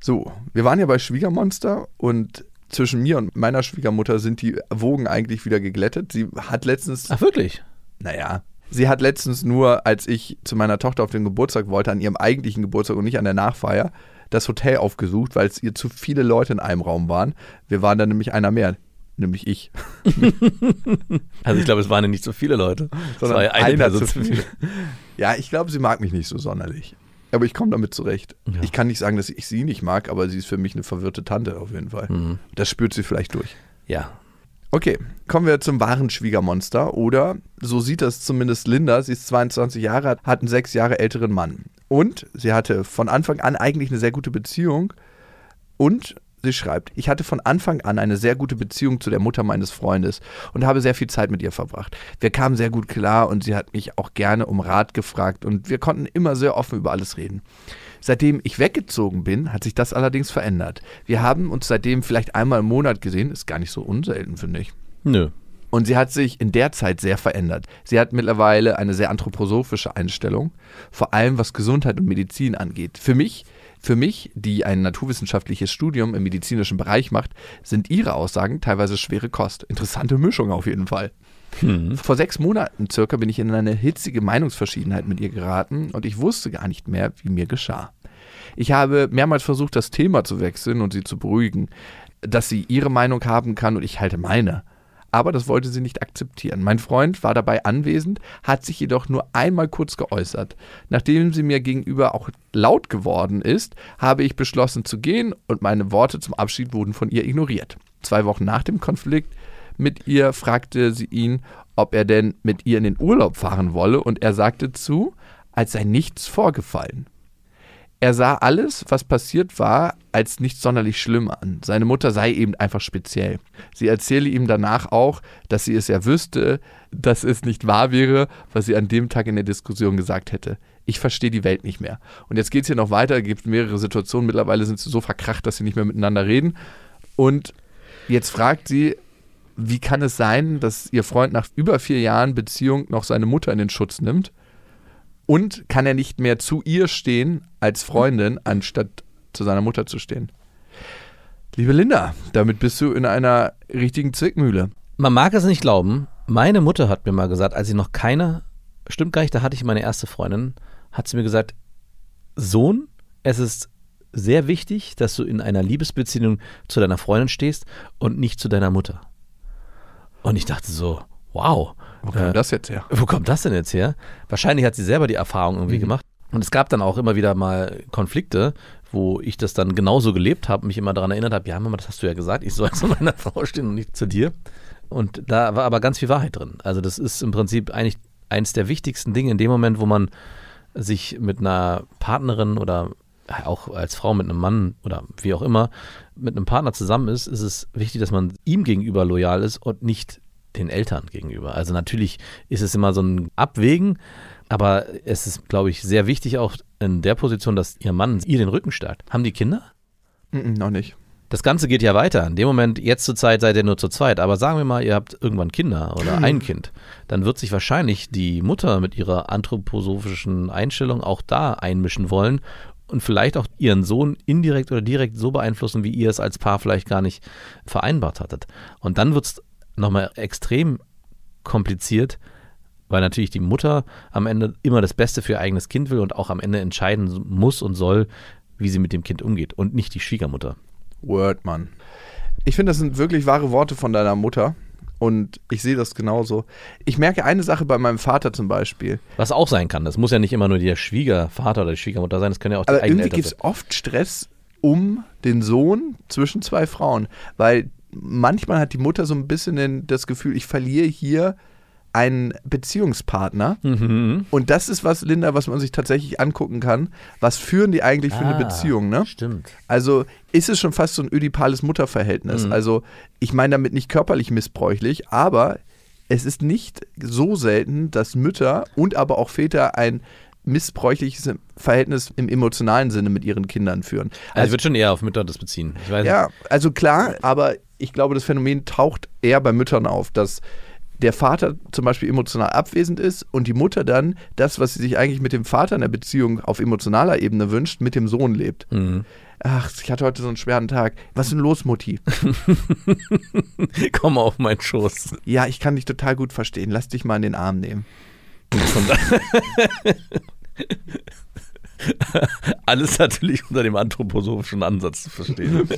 So, wir waren ja bei Schwiegermonster und zwischen mir und meiner Schwiegermutter sind die Wogen eigentlich wieder geglättet. Sie hat letztens. Ach, wirklich? Naja. Sie hat letztens nur, als ich zu meiner Tochter auf den Geburtstag wollte, an ihrem eigentlichen Geburtstag und nicht an der Nachfeier, das Hotel aufgesucht, weil es ihr zu viele Leute in einem Raum waren. Wir waren dann nämlich einer mehr, nämlich ich. <laughs> also ich glaube, es waren ja nicht so viele Leute, sondern ja eine einer zu viel. Ja, ich glaube, sie mag mich nicht so sonderlich. Aber ich komme damit zurecht. Ja. Ich kann nicht sagen, dass ich sie nicht mag, aber sie ist für mich eine verwirrte Tante auf jeden Fall. Mhm. Das spürt sie vielleicht durch. Ja. Okay, kommen wir zum wahren Schwiegermonster. Oder so sieht das zumindest Linda. Sie ist 22 Jahre, hat einen sechs Jahre älteren Mann. Und sie hatte von Anfang an eigentlich eine sehr gute Beziehung. Und Sie schreibt, ich hatte von Anfang an eine sehr gute Beziehung zu der Mutter meines Freundes und habe sehr viel Zeit mit ihr verbracht. Wir kamen sehr gut klar und sie hat mich auch gerne um Rat gefragt und wir konnten immer sehr offen über alles reden. Seitdem ich weggezogen bin, hat sich das allerdings verändert. Wir haben uns seitdem vielleicht einmal im Monat gesehen, ist gar nicht so unselten, finde ich. Nö. Und sie hat sich in der Zeit sehr verändert. Sie hat mittlerweile eine sehr anthroposophische Einstellung, vor allem was Gesundheit und Medizin angeht. Für mich für mich, die ein naturwissenschaftliches Studium im medizinischen Bereich macht, sind ihre Aussagen teilweise schwere Kost. Interessante Mischung auf jeden Fall. Hm. Vor sechs Monaten circa bin ich in eine hitzige Meinungsverschiedenheit mit ihr geraten und ich wusste gar nicht mehr, wie mir geschah. Ich habe mehrmals versucht, das Thema zu wechseln und sie zu beruhigen, dass sie ihre Meinung haben kann und ich halte meine aber das wollte sie nicht akzeptieren. Mein Freund war dabei anwesend, hat sich jedoch nur einmal kurz geäußert. Nachdem sie mir gegenüber auch laut geworden ist, habe ich beschlossen zu gehen und meine Worte zum Abschied wurden von ihr ignoriert. Zwei Wochen nach dem Konflikt mit ihr fragte sie ihn, ob er denn mit ihr in den Urlaub fahren wolle und er sagte zu, als sei nichts vorgefallen. Er sah alles, was passiert war, als nicht sonderlich schlimm an. Seine Mutter sei eben einfach speziell. Sie erzähle ihm danach auch, dass sie es ja wüsste, dass es nicht wahr wäre, was sie an dem Tag in der Diskussion gesagt hätte. Ich verstehe die Welt nicht mehr. Und jetzt geht es hier noch weiter, es gibt mehrere Situationen. Mittlerweile sind sie so verkracht, dass sie nicht mehr miteinander reden. Und jetzt fragt sie, wie kann es sein, dass ihr Freund nach über vier Jahren Beziehung noch seine Mutter in den Schutz nimmt? Und kann er nicht mehr zu ihr stehen als Freundin, anstatt zu seiner Mutter zu stehen? Liebe Linda, damit bist du in einer richtigen Zwickmühle. Man mag es nicht glauben. Meine Mutter hat mir mal gesagt, als ich noch keine, stimmt gar nicht, da hatte ich meine erste Freundin, hat sie mir gesagt, Sohn, es ist sehr wichtig, dass du in einer Liebesbeziehung zu deiner Freundin stehst und nicht zu deiner Mutter. Und ich dachte so, wow. Wo kommt äh, das jetzt her? Wo kommt das denn jetzt her? Wahrscheinlich hat sie selber die Erfahrung irgendwie mhm. gemacht. Und es gab dann auch immer wieder mal Konflikte, wo ich das dann genauso gelebt habe, mich immer daran erinnert habe, ja, Mama, das hast du ja gesagt, ich soll <laughs> zu meiner Frau stehen und nicht zu dir. Und da war aber ganz viel Wahrheit drin. Also das ist im Prinzip eigentlich eines der wichtigsten Dinge in dem Moment, wo man sich mit einer Partnerin oder auch als Frau mit einem Mann oder wie auch immer mit einem Partner zusammen ist, ist es wichtig, dass man ihm gegenüber loyal ist und nicht den Eltern gegenüber. Also natürlich ist es immer so ein Abwägen, aber es ist, glaube ich, sehr wichtig auch in der Position, dass ihr Mann ihr den Rücken stärkt. Haben die Kinder? Mm, noch nicht. Das Ganze geht ja weiter. In dem Moment, jetzt zur Zeit seid ihr nur zu zweit. Aber sagen wir mal, ihr habt irgendwann Kinder oder <clears throat> ein Kind. Dann wird sich wahrscheinlich die Mutter mit ihrer anthroposophischen Einstellung auch da einmischen wollen und vielleicht auch ihren Sohn indirekt oder direkt so beeinflussen, wie ihr es als Paar vielleicht gar nicht vereinbart hattet. Und dann wird es nochmal extrem kompliziert, weil natürlich die Mutter am Ende immer das Beste für ihr eigenes Kind will und auch am Ende entscheiden muss und soll, wie sie mit dem Kind umgeht und nicht die Schwiegermutter. Word, Mann. Ich finde, das sind wirklich wahre Worte von deiner Mutter. Und ich sehe das genauso. Ich merke eine Sache bei meinem Vater zum Beispiel. Was auch sein kann. Das muss ja nicht immer nur der Schwiegervater oder die Schwiegermutter sein, das können ja auch die Aber eigenen irgendwie gibt es oft Stress um den Sohn zwischen zwei Frauen. Weil manchmal hat die Mutter so ein bisschen den, das Gefühl, ich verliere hier einen Beziehungspartner. Mhm. Und das ist was, Linda, was man sich tatsächlich angucken kann. Was führen die eigentlich für eine Ah, Beziehung, ne? Stimmt. Also ist es schon fast so ein ödipales Mutterverhältnis. Mhm. Also ich meine damit nicht körperlich missbräuchlich, aber es ist nicht so selten, dass Mütter und aber auch Väter ein missbräuchliches Verhältnis im emotionalen Sinne mit ihren Kindern führen. Also, ich würde schon eher auf Mütter das beziehen. Ja, also klar, aber ich glaube, das Phänomen taucht eher bei Müttern auf, dass der Vater zum Beispiel emotional abwesend ist und die Mutter dann das, was sie sich eigentlich mit dem Vater in der Beziehung auf emotionaler Ebene wünscht, mit dem Sohn lebt. Mhm. Ach, ich hatte heute so einen schweren Tag. Was ist denn los, Mutti? <laughs> Komm auf meinen Schoß. Ja, ich kann dich total gut verstehen. Lass dich mal in den Arm nehmen. <laughs> <laughs> Alles natürlich unter dem anthroposophischen Ansatz zu verstehen. <laughs>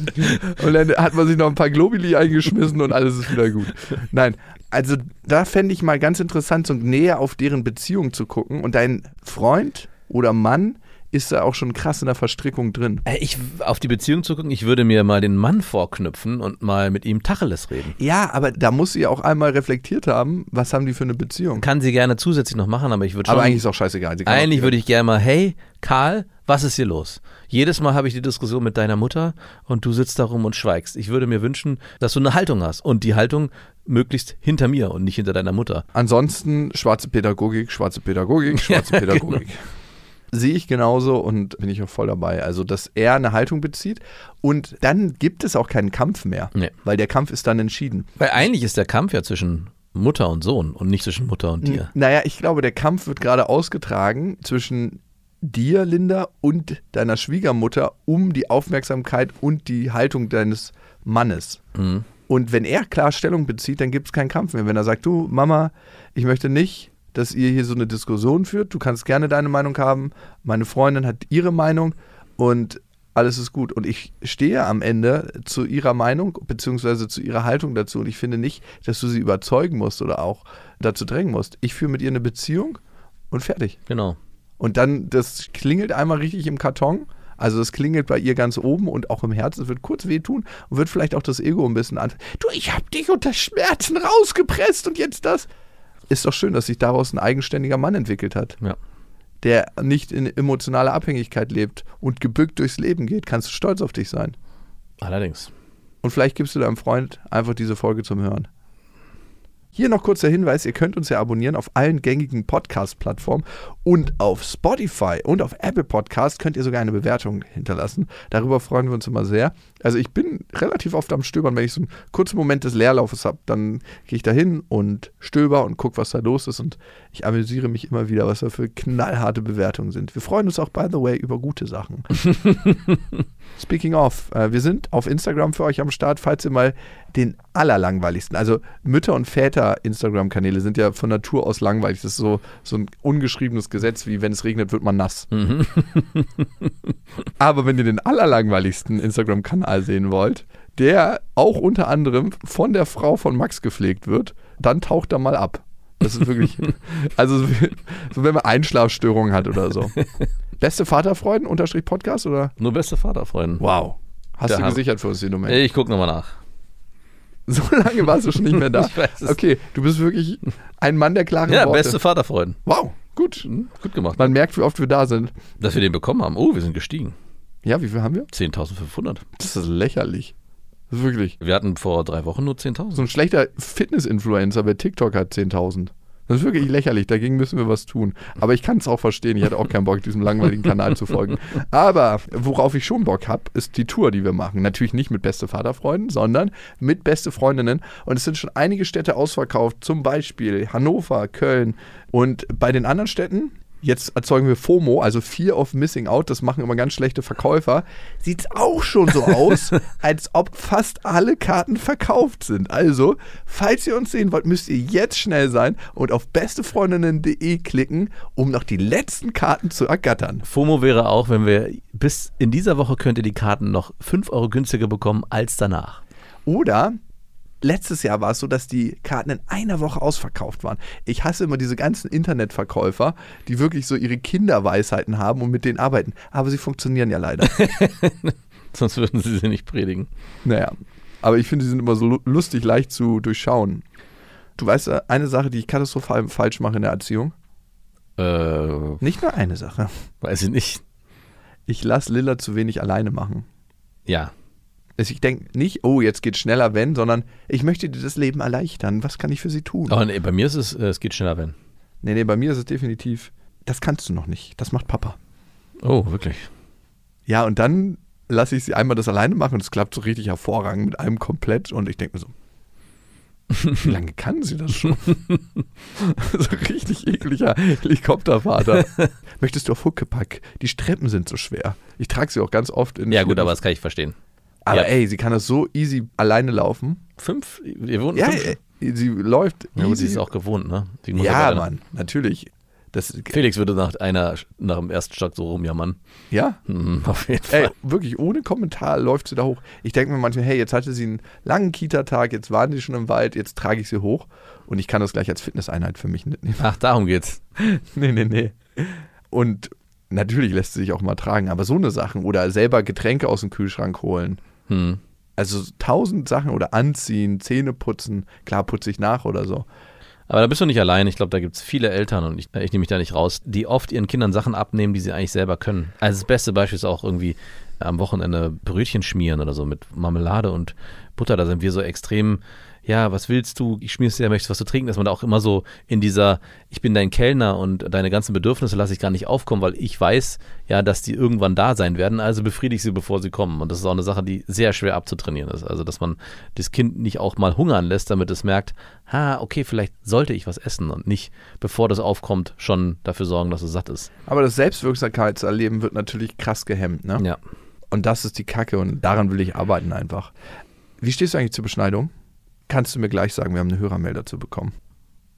Und dann hat man sich noch ein paar Globuli eingeschmissen und alles ist wieder gut. Nein, also da fände ich mal ganz interessant, so näher auf deren Beziehung zu gucken. Und dein Freund oder Mann ist da auch schon krass in der Verstrickung drin. Äh, Ich, auf die Beziehung zu gucken, ich würde mir mal den Mann vorknüpfen und mal mit ihm Tacheles reden. Ja, aber da muss sie auch einmal reflektiert haben, was haben die für eine Beziehung. Kann sie gerne zusätzlich noch machen, aber ich würde schon. Aber eigentlich ist auch scheißegal. Eigentlich würde ich gerne mal, hey, Karl, was ist hier los? Jedes Mal habe ich die Diskussion mit deiner Mutter und du sitzt da rum und schweigst. Ich würde mir wünschen, dass du eine Haltung hast und die Haltung möglichst hinter mir und nicht hinter deiner Mutter. Ansonsten schwarze Pädagogik, schwarze Pädagogik, <laughs> schwarze Ja, Pädagogik. Sehe ich genauso und bin ich auch voll dabei. Also, dass er eine Haltung bezieht und dann gibt es auch keinen Kampf mehr, Nee. weil der Kampf ist dann entschieden. Weil eigentlich ist der Kampf ja zwischen Mutter und Sohn und nicht zwischen Mutter und dir. Naja, ich glaube, der Kampf wird gerade ausgetragen zwischen dir, Linda, und deiner Schwiegermutter um die Aufmerksamkeit und die Haltung deines Mannes. Mhm. Und wenn er klar Stellung bezieht, dann gibt es keinen Kampf mehr. Wenn er sagt, du, Mama, ich möchte nicht, dass ihr hier so eine Diskussion führt. Du kannst gerne deine Meinung haben. Meine Freundin hat ihre Meinung und alles ist gut. Und ich stehe am Ende zu ihrer Meinung beziehungsweise zu ihrer Haltung dazu. Und ich finde nicht, dass du sie überzeugen musst oder auch dazu drängen musst. Ich führe mit ihr eine Beziehung und fertig. Genau. Und dann, das klingelt einmal richtig im Karton. Also das klingelt bei ihr ganz oben und auch im Herzen. Es wird kurz wehtun und wird vielleicht auch das Ego ein bisschen an. Du, ich hab dich unter Schmerzen rausgepresst und jetzt das. Ist doch schön, dass sich daraus ein eigenständiger Mann entwickelt hat, Ja. der nicht in emotionaler Abhängigkeit lebt und gebückt durchs Leben geht. Kannst du stolz auf dich sein. Allerdings. Und vielleicht gibst du deinem Freund einfach diese Folge zum Hören. Hier noch kurz der Hinweis, ihr könnt uns ja abonnieren auf allen gängigen Podcast-Plattformen und auf Spotify und auf Apple Podcast könnt ihr sogar eine Bewertung hinterlassen. Darüber freuen wir uns immer sehr. Also ich bin relativ oft am Stöbern, wenn ich so einen kurzen Moment des Leerlaufes habe, dann gehe ich da hin und stöber und gucke, was da los ist und ich amüsiere mich immer wieder, was da für knallharte Bewertungen sind. Wir freuen uns auch, by the way, über gute Sachen. <laughs> Speaking of, äh, wir sind auf Instagram für euch am Start, falls ihr mal den allerlangweiligsten, also Mütter- und Väter-Instagram-Kanäle sind ja von Natur aus langweilig. Das ist so, so ein ungeschriebenes Gesetz, wie wenn es regnet, wird man nass. <laughs> Aber wenn ihr den allerlangweiligsten Instagram-Kanal sehen wollt, der auch unter anderem von der Frau von Max gepflegt wird, dann taucht da mal ab. Das ist wirklich, <laughs> also so, wenn man Einschlafstörungen hat oder so. <laughs> Beste Vaterfreuden, Unterstrich Podcast oder? Nur beste Vaterfreunde. Wow. Hast Der du gesichert für uns die Nummer? Ich gucke nochmal nach. <laughs> So lange warst du schon nicht mehr da. <laughs> Ich weiß es. Okay, du bist wirklich ein Mann der klaren Ja, Worte. beste Vaterfreuden. Wow, gut. Gut gemacht. Man merkt, wie oft wir da sind. Dass wir den bekommen haben. Oh, wir sind gestiegen. Ja, wie viel haben wir? 10.500. Das ist lächerlich. Wirklich. Wir hatten vor drei Wochen nur 10.000. So ein schlechter Fitness-Influencer bei TikTok hat 10.000. Das ist wirklich lächerlich, dagegen müssen wir was tun. Aber ich kann es auch verstehen, ich hatte auch keinen Bock, diesem langweiligen Kanal zu folgen. Aber worauf ich schon Bock habe, ist die Tour, die wir machen. Natürlich nicht mit beste Vaterfreunden, sondern mit beste Freundinnen. Und es sind schon einige Städte ausverkauft, zum Beispiel Hannover, Köln. Und bei den anderen Städten, jetzt erzeugen wir FOMO, also Fear of Missing Out, das machen immer ganz schlechte Verkäufer, sieht es auch schon so aus, <laughs> als ob fast alle Karten verkauft sind. Also, falls ihr uns sehen wollt, müsst ihr jetzt schnell sein und auf bestefreundinnen.de klicken, um noch die letzten Karten zu ergattern. FOMO wäre auch, wenn wir bis in dieser Woche könnt ihr die Karten noch 5 Euro günstiger bekommen als danach. Oder letztes Jahr war es so, dass die Karten in einer Woche ausverkauft waren. Ich hasse immer diese ganzen Internetverkäufer, die wirklich so ihre Kinderweisheiten haben und mit denen arbeiten. Aber sie funktionieren ja leider. <laughs> Sonst würden sie sie nicht predigen. naja, aber ich finde, sie sind immer so lu- lustig leicht zu durchschauen. Du weißt äh, eine Sache, die ich katastrophal falsch mache in der Erziehung? Äh, Nicht nur eine Sache. weiß ich nicht. Ich lasse Lilla zu wenig alleine machen. Ja. Also Ich denke nicht, oh, jetzt geht schneller, wenn, sondern ich möchte dir das Leben erleichtern. Was kann ich für sie tun? Aber nee, bei mir ist es, äh, es geht schneller, wenn. Nee, nee, bei mir ist es definitiv, das kannst du noch nicht. Das macht Papa. Oh, wirklich. Ja, und dann lasse ich sie einmal das alleine machen und es klappt so richtig hervorragend mit allem komplett und ich denke mir so, <laughs> wie lange kann sie das schon? <laughs> so richtig ekliger Helikoptervater. <laughs> Möchtest du auf Huckepack? Die Streppen sind so schwer. Ich trage sie auch ganz oft in. Ja, gut, aber das kann ich verstehen. Aber ja. ey, sie kann das so easy alleine laufen. Fünf? Wir wohnen Ja, fünf. ey, sie läuft Ja, easy. sie ist auch gewohnt, ne? Ja, Mann, natürlich. Das, Felix würde nach einer, nach dem ersten Stock so rumjammern. ja, Hm, <laughs> auf jeden Fall. Ey, wirklich, ohne Kommentar läuft sie da hoch. Ich denke mir manchmal, hey, jetzt hatte sie einen langen Kita-Tag, jetzt waren die schon im Wald, jetzt trage ich sie hoch und ich kann das gleich als Fitnesseinheit für mich mitnehmen. Ach, darum geht's. <laughs> nee, nee, nee. Und natürlich lässt sie sich auch mal tragen, aber so eine Sachen oder selber Getränke aus dem Kühlschrank holen. Hm. Also tausend Sachen oder anziehen, Zähne putzen, klar putze ich nach oder so. Aber da bist du nicht allein. Ich glaube, da gibt es viele Eltern und ich, ich nehme mich da nicht raus, die oft ihren Kindern Sachen abnehmen, die sie eigentlich selber können. Also das beste Beispiel ist auch irgendwie am Wochenende Brötchen schmieren oder so mit Marmelade und Butter. Da sind wir so extrem, ja, was willst du? Ich schmier's dir, möchtest du was zu trinken? Dass man da auch immer so in dieser, ich bin dein Kellner und deine ganzen Bedürfnisse lasse ich gar nicht aufkommen, weil ich weiß ja, dass die irgendwann da sein werden. Also befriedige ich sie, bevor sie kommen. Und das ist auch eine Sache, die sehr schwer abzutrainieren ist. Also, dass man das Kind nicht auch mal hungern lässt, damit es merkt, ha, okay, vielleicht sollte ich was essen und nicht, bevor das aufkommt, schon dafür sorgen, dass es satt ist. Aber das Selbstwirksamkeitserleben wird natürlich krass gehemmt, ne? Ja. Und das ist die Kacke und daran will ich arbeiten einfach. Wie stehst du eigentlich zur Beschneidung? Kannst du mir gleich sagen, wir haben eine Hörermail dazu bekommen.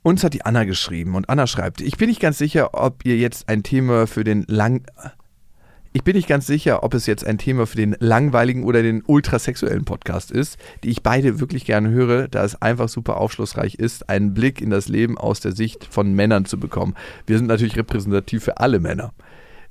Uns hat die Anna geschrieben und Anna schreibt, ich bin nicht ganz sicher, ob ihr jetzt ein Thema für den lang... Ich bin nicht ganz sicher, ob es jetzt ein Thema für den langweiligen oder den ultrasexuellen Podcast ist, die ich beide wirklich gerne höre, da es einfach super aufschlussreich ist, einen Blick in das Leben aus der Sicht von Männern zu bekommen. Wir sind natürlich repräsentativ für alle Männer.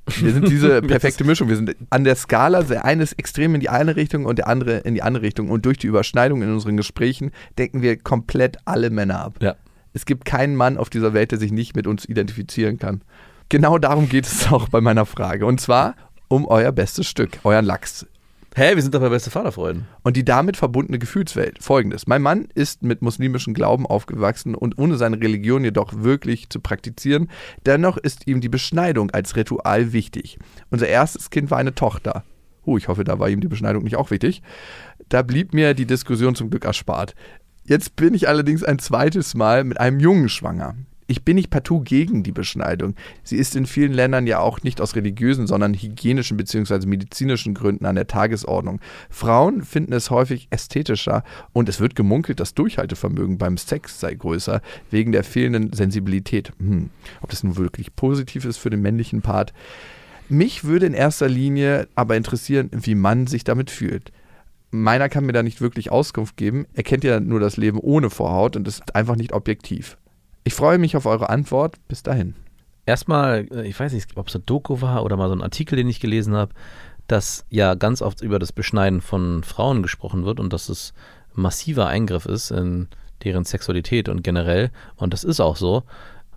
Wir sind diese <laughs> perfekte Mischung. Wir sind an der Skala, der eine ist extrem in die eine Richtung und der andere in die andere Richtung. Und durch die Überschneidung in unseren Gesprächen decken wir komplett alle Männer ab. Ja. Es gibt keinen Mann auf dieser Welt, der sich nicht mit uns identifizieren kann. Genau darum geht es auch bei meiner Frage. Und zwar um euer bestes Stück, euren Lachs. Hä, wir sind doch bei beste Vaterfreuden. Und die damit verbundene Gefühlswelt. Folgendes. Mein Mann ist mit muslimischem Glauben aufgewachsen und ohne seine Religion jedoch wirklich zu praktizieren. Dennoch ist ihm die Beschneidung als Ritual wichtig. Unser erstes Kind war eine Tochter. Oh, ich hoffe, da war ihm die Beschneidung nicht auch wichtig. Da blieb mir die Diskussion zum Glück erspart. Jetzt bin ich allerdings ein zweites Mal mit einem Jungen schwanger. Ich bin nicht partout gegen die Beschneidung. Sie ist in vielen Ländern ja auch nicht aus religiösen, sondern hygienischen bzw. medizinischen Gründen an der Tagesordnung. Frauen finden es häufig ästhetischer und es wird gemunkelt, das Durchhaltevermögen beim Sex sei größer, wegen der fehlenden Sensibilität. Hm. Ob das nun wirklich positiv ist für den männlichen Part. Mich würde in erster Linie aber interessieren, wie man sich damit fühlt. Meiner kann mir da nicht wirklich Auskunft geben. Er kennt ja nur das Leben ohne Vorhaut und ist einfach nicht objektiv. Ich freue mich auf eure Antwort. Bis dahin. Erstmal, äh, ich weiß nicht, ob es ein Doku war oder mal so ein Artikel, den ich gelesen habe, dass ja ganz oft über das Beschneiden von Frauen gesprochen wird und dass es massiver Eingriff ist in deren Sexualität und generell. Und das ist auch so.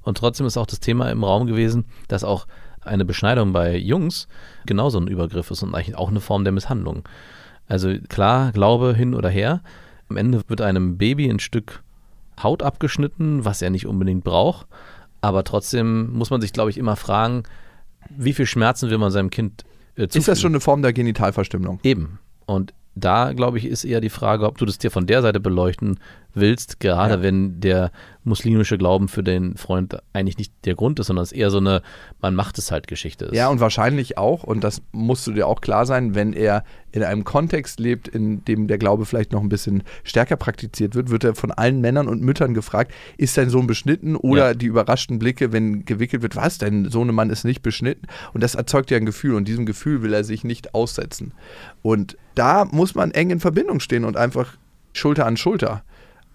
Und trotzdem ist auch das Thema im Raum gewesen, dass auch eine Beschneidung bei Jungs genauso ein Übergriff ist und eigentlich auch eine Form der Misshandlung. Also klar, Glaube hin oder her. Am Ende wird einem Baby ein Stück Haut abgeschnitten, was er nicht unbedingt braucht. Aber trotzdem muss man sich, glaube ich, immer fragen, wie viel Schmerzen will man seinem Kind äh, zufügen? Ist das schon eine Form der Genitalverstümmelung? Eben. Und da, glaube ich, ist eher die Frage, ob du das dir von der Seite beleuchten willst, gerade Ja. wenn der muslimische Glauben für den Freund eigentlich nicht der Grund ist, sondern es eher so eine, man macht es halt Geschichte ist. Ja, und wahrscheinlich auch, und das musst du dir auch klar sein, wenn er in einem Kontext lebt, in dem der Glaube vielleicht noch ein bisschen stärker praktiziert wird, wird er von allen Männern und Müttern gefragt, ist dein Sohn beschnitten? Oder Ja. die überraschten Blicke, wenn gewickelt wird, was, dein Sohnemann ist nicht beschnitten? Und das erzeugt ja ein Gefühl und diesem Gefühl will er sich nicht aussetzen. Und da muss man eng in Verbindung stehen und einfach Schulter an Schulter.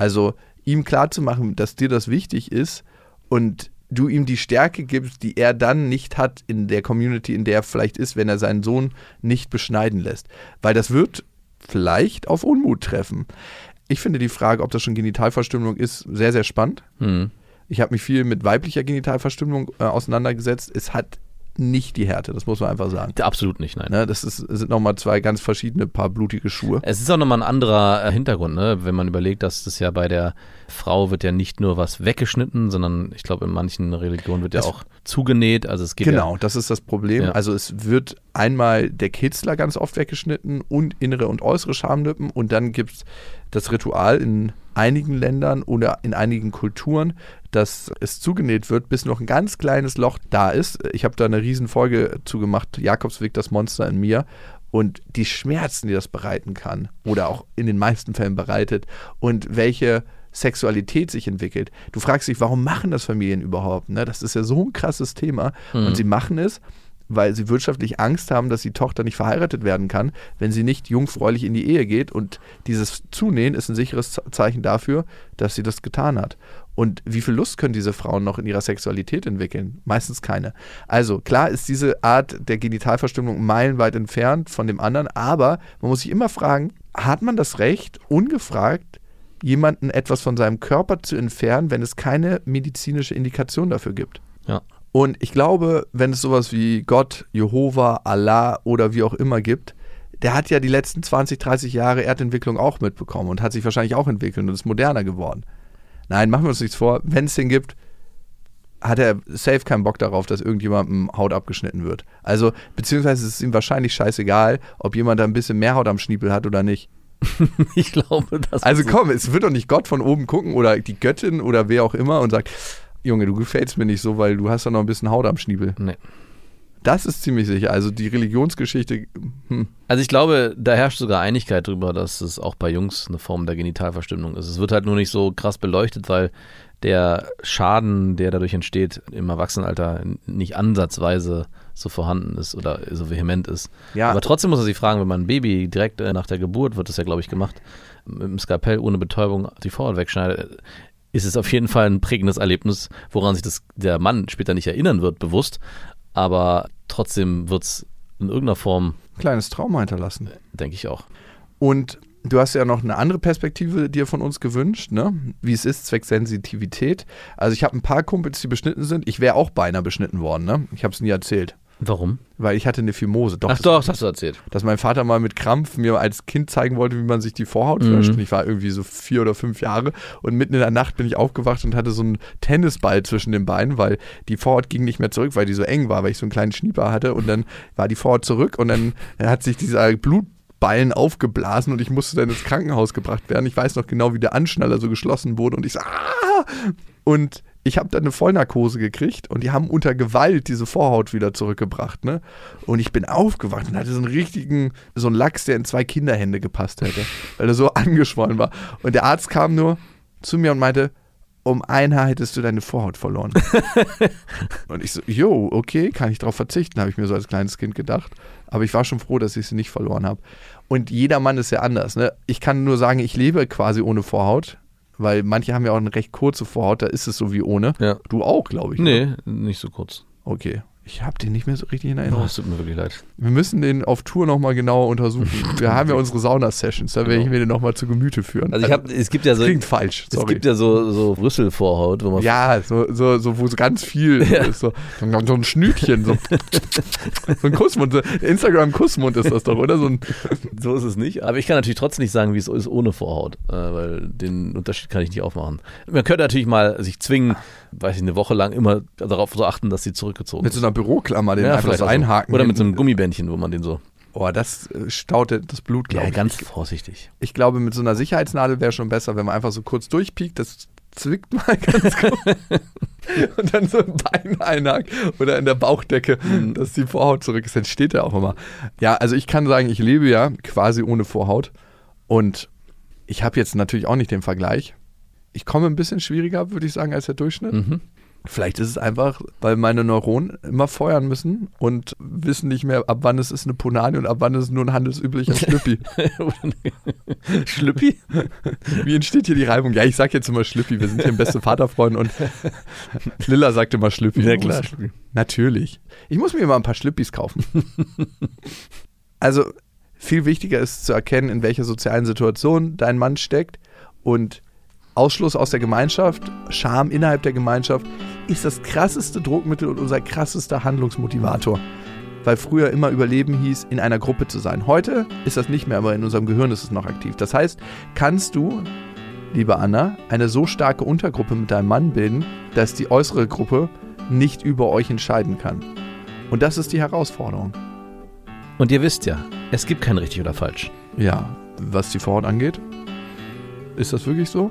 Also ihm klarzumachen, dass dir das wichtig ist und du ihm die Stärke gibst, die er dann nicht hat in der Community, in der er vielleicht ist, wenn er seinen Sohn nicht beschneiden lässt. Weil das wird vielleicht auf Unmut treffen. Ich finde die Frage, ob das schon Genitalverstümmelung ist, sehr, sehr spannend. Hm. Ich habe mich viel mit weiblicher Genitalverstümmelung äh, auseinandergesetzt. Es hat nicht die Härte, das muss man einfach sagen. Absolut nicht, nein. Ne, das ist, sind nochmal zwei ganz verschiedene Paar blutige Schuhe. Es ist auch nochmal ein anderer äh, Hintergrund, ne? wenn man überlegt, dass das ja bei der Frau wird ja nicht nur was weggeschnitten, sondern ich glaube, in manchen Religionen wird ja Das- auch zugenäht. Also es geht Genau, ja. das ist das Problem. Ja. Also es wird einmal der Kitzler ganz oft weggeschnitten und innere und äußere Schamlippen und dann gibt es das Ritual in einigen Ländern oder in einigen Kulturen, dass es zugenäht wird, bis noch ein ganz kleines Loch da ist. Ich habe da eine riesen Folge zugemacht, Jakobsweg, das Monster in mir. Und die Schmerzen, die das bereiten kann oder auch in den meisten Fällen bereitet und welche Sexualität sich entwickelt. Du fragst dich, warum machen das Familien überhaupt? Ne? Das ist ja so ein krasses Thema. Und sie machen es, weil sie wirtschaftlich Angst haben, dass die Tochter nicht verheiratet werden kann, wenn sie nicht jungfräulich in die Ehe geht. Und dieses Zunähen ist ein sicheres Ze- Zeichen dafür, dass sie das getan hat. Und wie viel Lust können diese Frauen noch in ihrer Sexualität entwickeln? Meistens keine. Also klar ist diese Art der Genitalverstümmelung meilenweit entfernt von dem anderen, aber man muss sich immer fragen, hat man das Recht, ungefragt jemanden etwas von seinem Körper zu entfernen, wenn es keine medizinische Indikation dafür gibt? Ja. Und ich glaube, wenn es sowas wie Gott, Jehova, Allah oder wie auch immer gibt, der hat ja die letzten 20, 30 Jahre Erdentwicklung auch mitbekommen und hat sich wahrscheinlich auch entwickelt und ist moderner geworden. Nein, machen wir uns nichts vor. Wenn es den gibt, hat er safe keinen Bock darauf, dass irgendjemandem Haut abgeschnitten wird. Also, beziehungsweise ist es ihm wahrscheinlich scheißegal, ob jemand da ein bisschen mehr Haut am Schniepel hat oder nicht. <laughs> Ich glaube, das Also komm, es wird doch nicht Gott von oben gucken oder die Göttin oder wer auch immer und sagt, Junge, du gefällst mir nicht so, weil du hast doch noch ein bisschen Haut am Schniebel. Nee. Das ist ziemlich sicher. Also die Religionsgeschichte, hm, Also ich glaube, da herrscht sogar Einigkeit darüber, dass es auch bei Jungs eine Form der Genitalverstümmelung ist. Es wird halt nur nicht so krass beleuchtet, weil der Schaden, der dadurch entsteht, im Erwachsenenalter nicht ansatzweise so vorhanden ist oder so vehement ist. Ja. Aber trotzdem muss man sich fragen, wenn man ein Baby direkt äh, nach der Geburt, wird das ja, glaube ich, gemacht, mit dem Skalpell ohne Betäubung die Vorhaut wegschneidet, ist es auf jeden Fall ein prägendes Erlebnis, woran sich das, der Mann später nicht erinnern wird, bewusst. Aber trotzdem wird es in irgendeiner Form, kleines Trauma hinterlassen. denke ich auch. Und du hast ja noch eine andere Perspektive dir von uns gewünscht, ne? Wie es ist, zwecks Sensitivität. Also ich habe ein paar Kumpels, die beschnitten sind. Ich wäre auch beinahe beschnitten worden, ne? Ich habe es nie erzählt. Warum? Weil ich hatte eine Phimose. Doch, Ach das- doch, das hast du erzählt. dass mein Vater mal mit Krampf mir als Kind zeigen wollte, wie man sich die Vorhaut Mhm. wäscht. Und ich war irgendwie so vier oder fünf Jahre und mitten in der Nacht bin ich aufgewacht und hatte so einen Tennisball zwischen den Beinen, weil die Vorhaut ging nicht mehr zurück, weil die so eng war, weil ich so einen kleinen Schnieper hatte und dann war die Vorhaut zurück und dann hat sich dieser Blutballen aufgeblasen und ich musste dann ins Krankenhaus gebracht werden. Ich weiß noch genau, wie der Anschnaller so geschlossen wurde und ich so, ah! Und ich habe dann eine Vollnarkose gekriegt und die haben unter Gewalt diese Vorhaut wieder zurückgebracht, ne? Und ich bin aufgewacht und hatte so einen richtigen, so einen Lachs, der in zwei Kinderhände gepasst hätte, <laughs> weil er so angeschwollen war. Und der Arzt kam nur zu mir und meinte, um ein Haar hättest du deine Vorhaut verloren. <laughs> und ich so, jo, okay, kann ich darauf verzichten, habe ich mir so als kleines Kind gedacht. Aber ich war schon froh, dass ich sie nicht verloren habe. Und jeder Mann ist ja anders. Ne? Ich kann nur sagen, ich lebe quasi ohne Vorhaut, weil manche haben ja auch eine recht kurze Vorhaut, da ist es so wie ohne. Ja. Du auch, glaube ich. Nee, nicht so kurz. Okay. Ich habe den nicht mehr so richtig in Oh, Erinnerung. es tut mir wirklich leid. Wir müssen den auf Tour nochmal genauer untersuchen. <laughs> Wir haben ja unsere Sauna-Sessions, da werde ich mir den nochmal zu Gemüte führen. Also ich habe, es gibt ja so, Klingt falsch, es sorry. gibt ja so, so Rüsselvorhaut, wo man Ja, so, so, so, wo so ganz viel <laughs> ist. So, so ein Schnütchen, so, so ein Kussmund. Instagram-Kussmund ist das doch, oder? So ein, <laughs> So ist es nicht. Aber ich kann natürlich trotzdem nicht sagen, wie es ist ohne Vorhaut, äh, weil den Unterschied kann ich nicht aufmachen. Man könnte natürlich mal sich zwingen, weiß ich, eine Woche lang immer darauf zu achten, dass sie zurückgezogen mit ist. so einer Büroklammer, den einfach vielleicht so einhaken. Oder mit so einem Gummibändchen, wo man den so. Oh, das äh, staut das Blut, glaube Ja, ich. ganz vorsichtig. Ich glaube, mit so einer Sicherheitsnadel wäre schon besser, wenn man einfach so kurz durchpiekt, das zwickt mal <laughs> ganz kurz. <laughs> und dann so ein Bein einhakt oder in der Bauchdecke, Mhm. dass die Vorhaut zurück ist. Dann steht er auch immer. Ja, also ich kann sagen, ich lebe ja quasi ohne Vorhaut und ich habe jetzt natürlich auch nicht den Vergleich. Ich komme ein bisschen schwieriger, würde ich sagen, als der Durchschnitt. Mhm. Vielleicht ist es einfach, weil meine Neuronen immer feuern müssen und wissen nicht mehr, ab wann es ist eine Punani und ab wann ist es nur ein handelsüblicher Schlüppi. <laughs> <laughs> Schlüppi? Wie entsteht hier die Reibung? Ja, ich sag jetzt immer Schlüppi. Wir sind hier beste <laughs> Vaterfreunde und Lilla sagt immer Schlüppi. Ja, klar. Natürlich. Ich muss mir mal ein paar Schlüppis kaufen. also, viel wichtiger ist zu erkennen, in welcher sozialen Situation dein Mann steckt und Ausschluss aus der Gemeinschaft, Scham innerhalb der Gemeinschaft ist das krasseste Druckmittel und unser krassester Handlungsmotivator. Weil früher immer Überleben hieß, in einer Gruppe zu sein. Heute ist das nicht mehr, aber in unserem Gehirn ist es noch aktiv. Das heißt, kannst du, liebe Anna, eine so starke Untergruppe mit deinem Mann bilden, dass die äußere Gruppe nicht über euch entscheiden kann. Und das ist die Herausforderung. Und ihr wisst ja, es gibt kein richtig oder falsch. Ja, was die Vorhaut angeht, ist das wirklich so?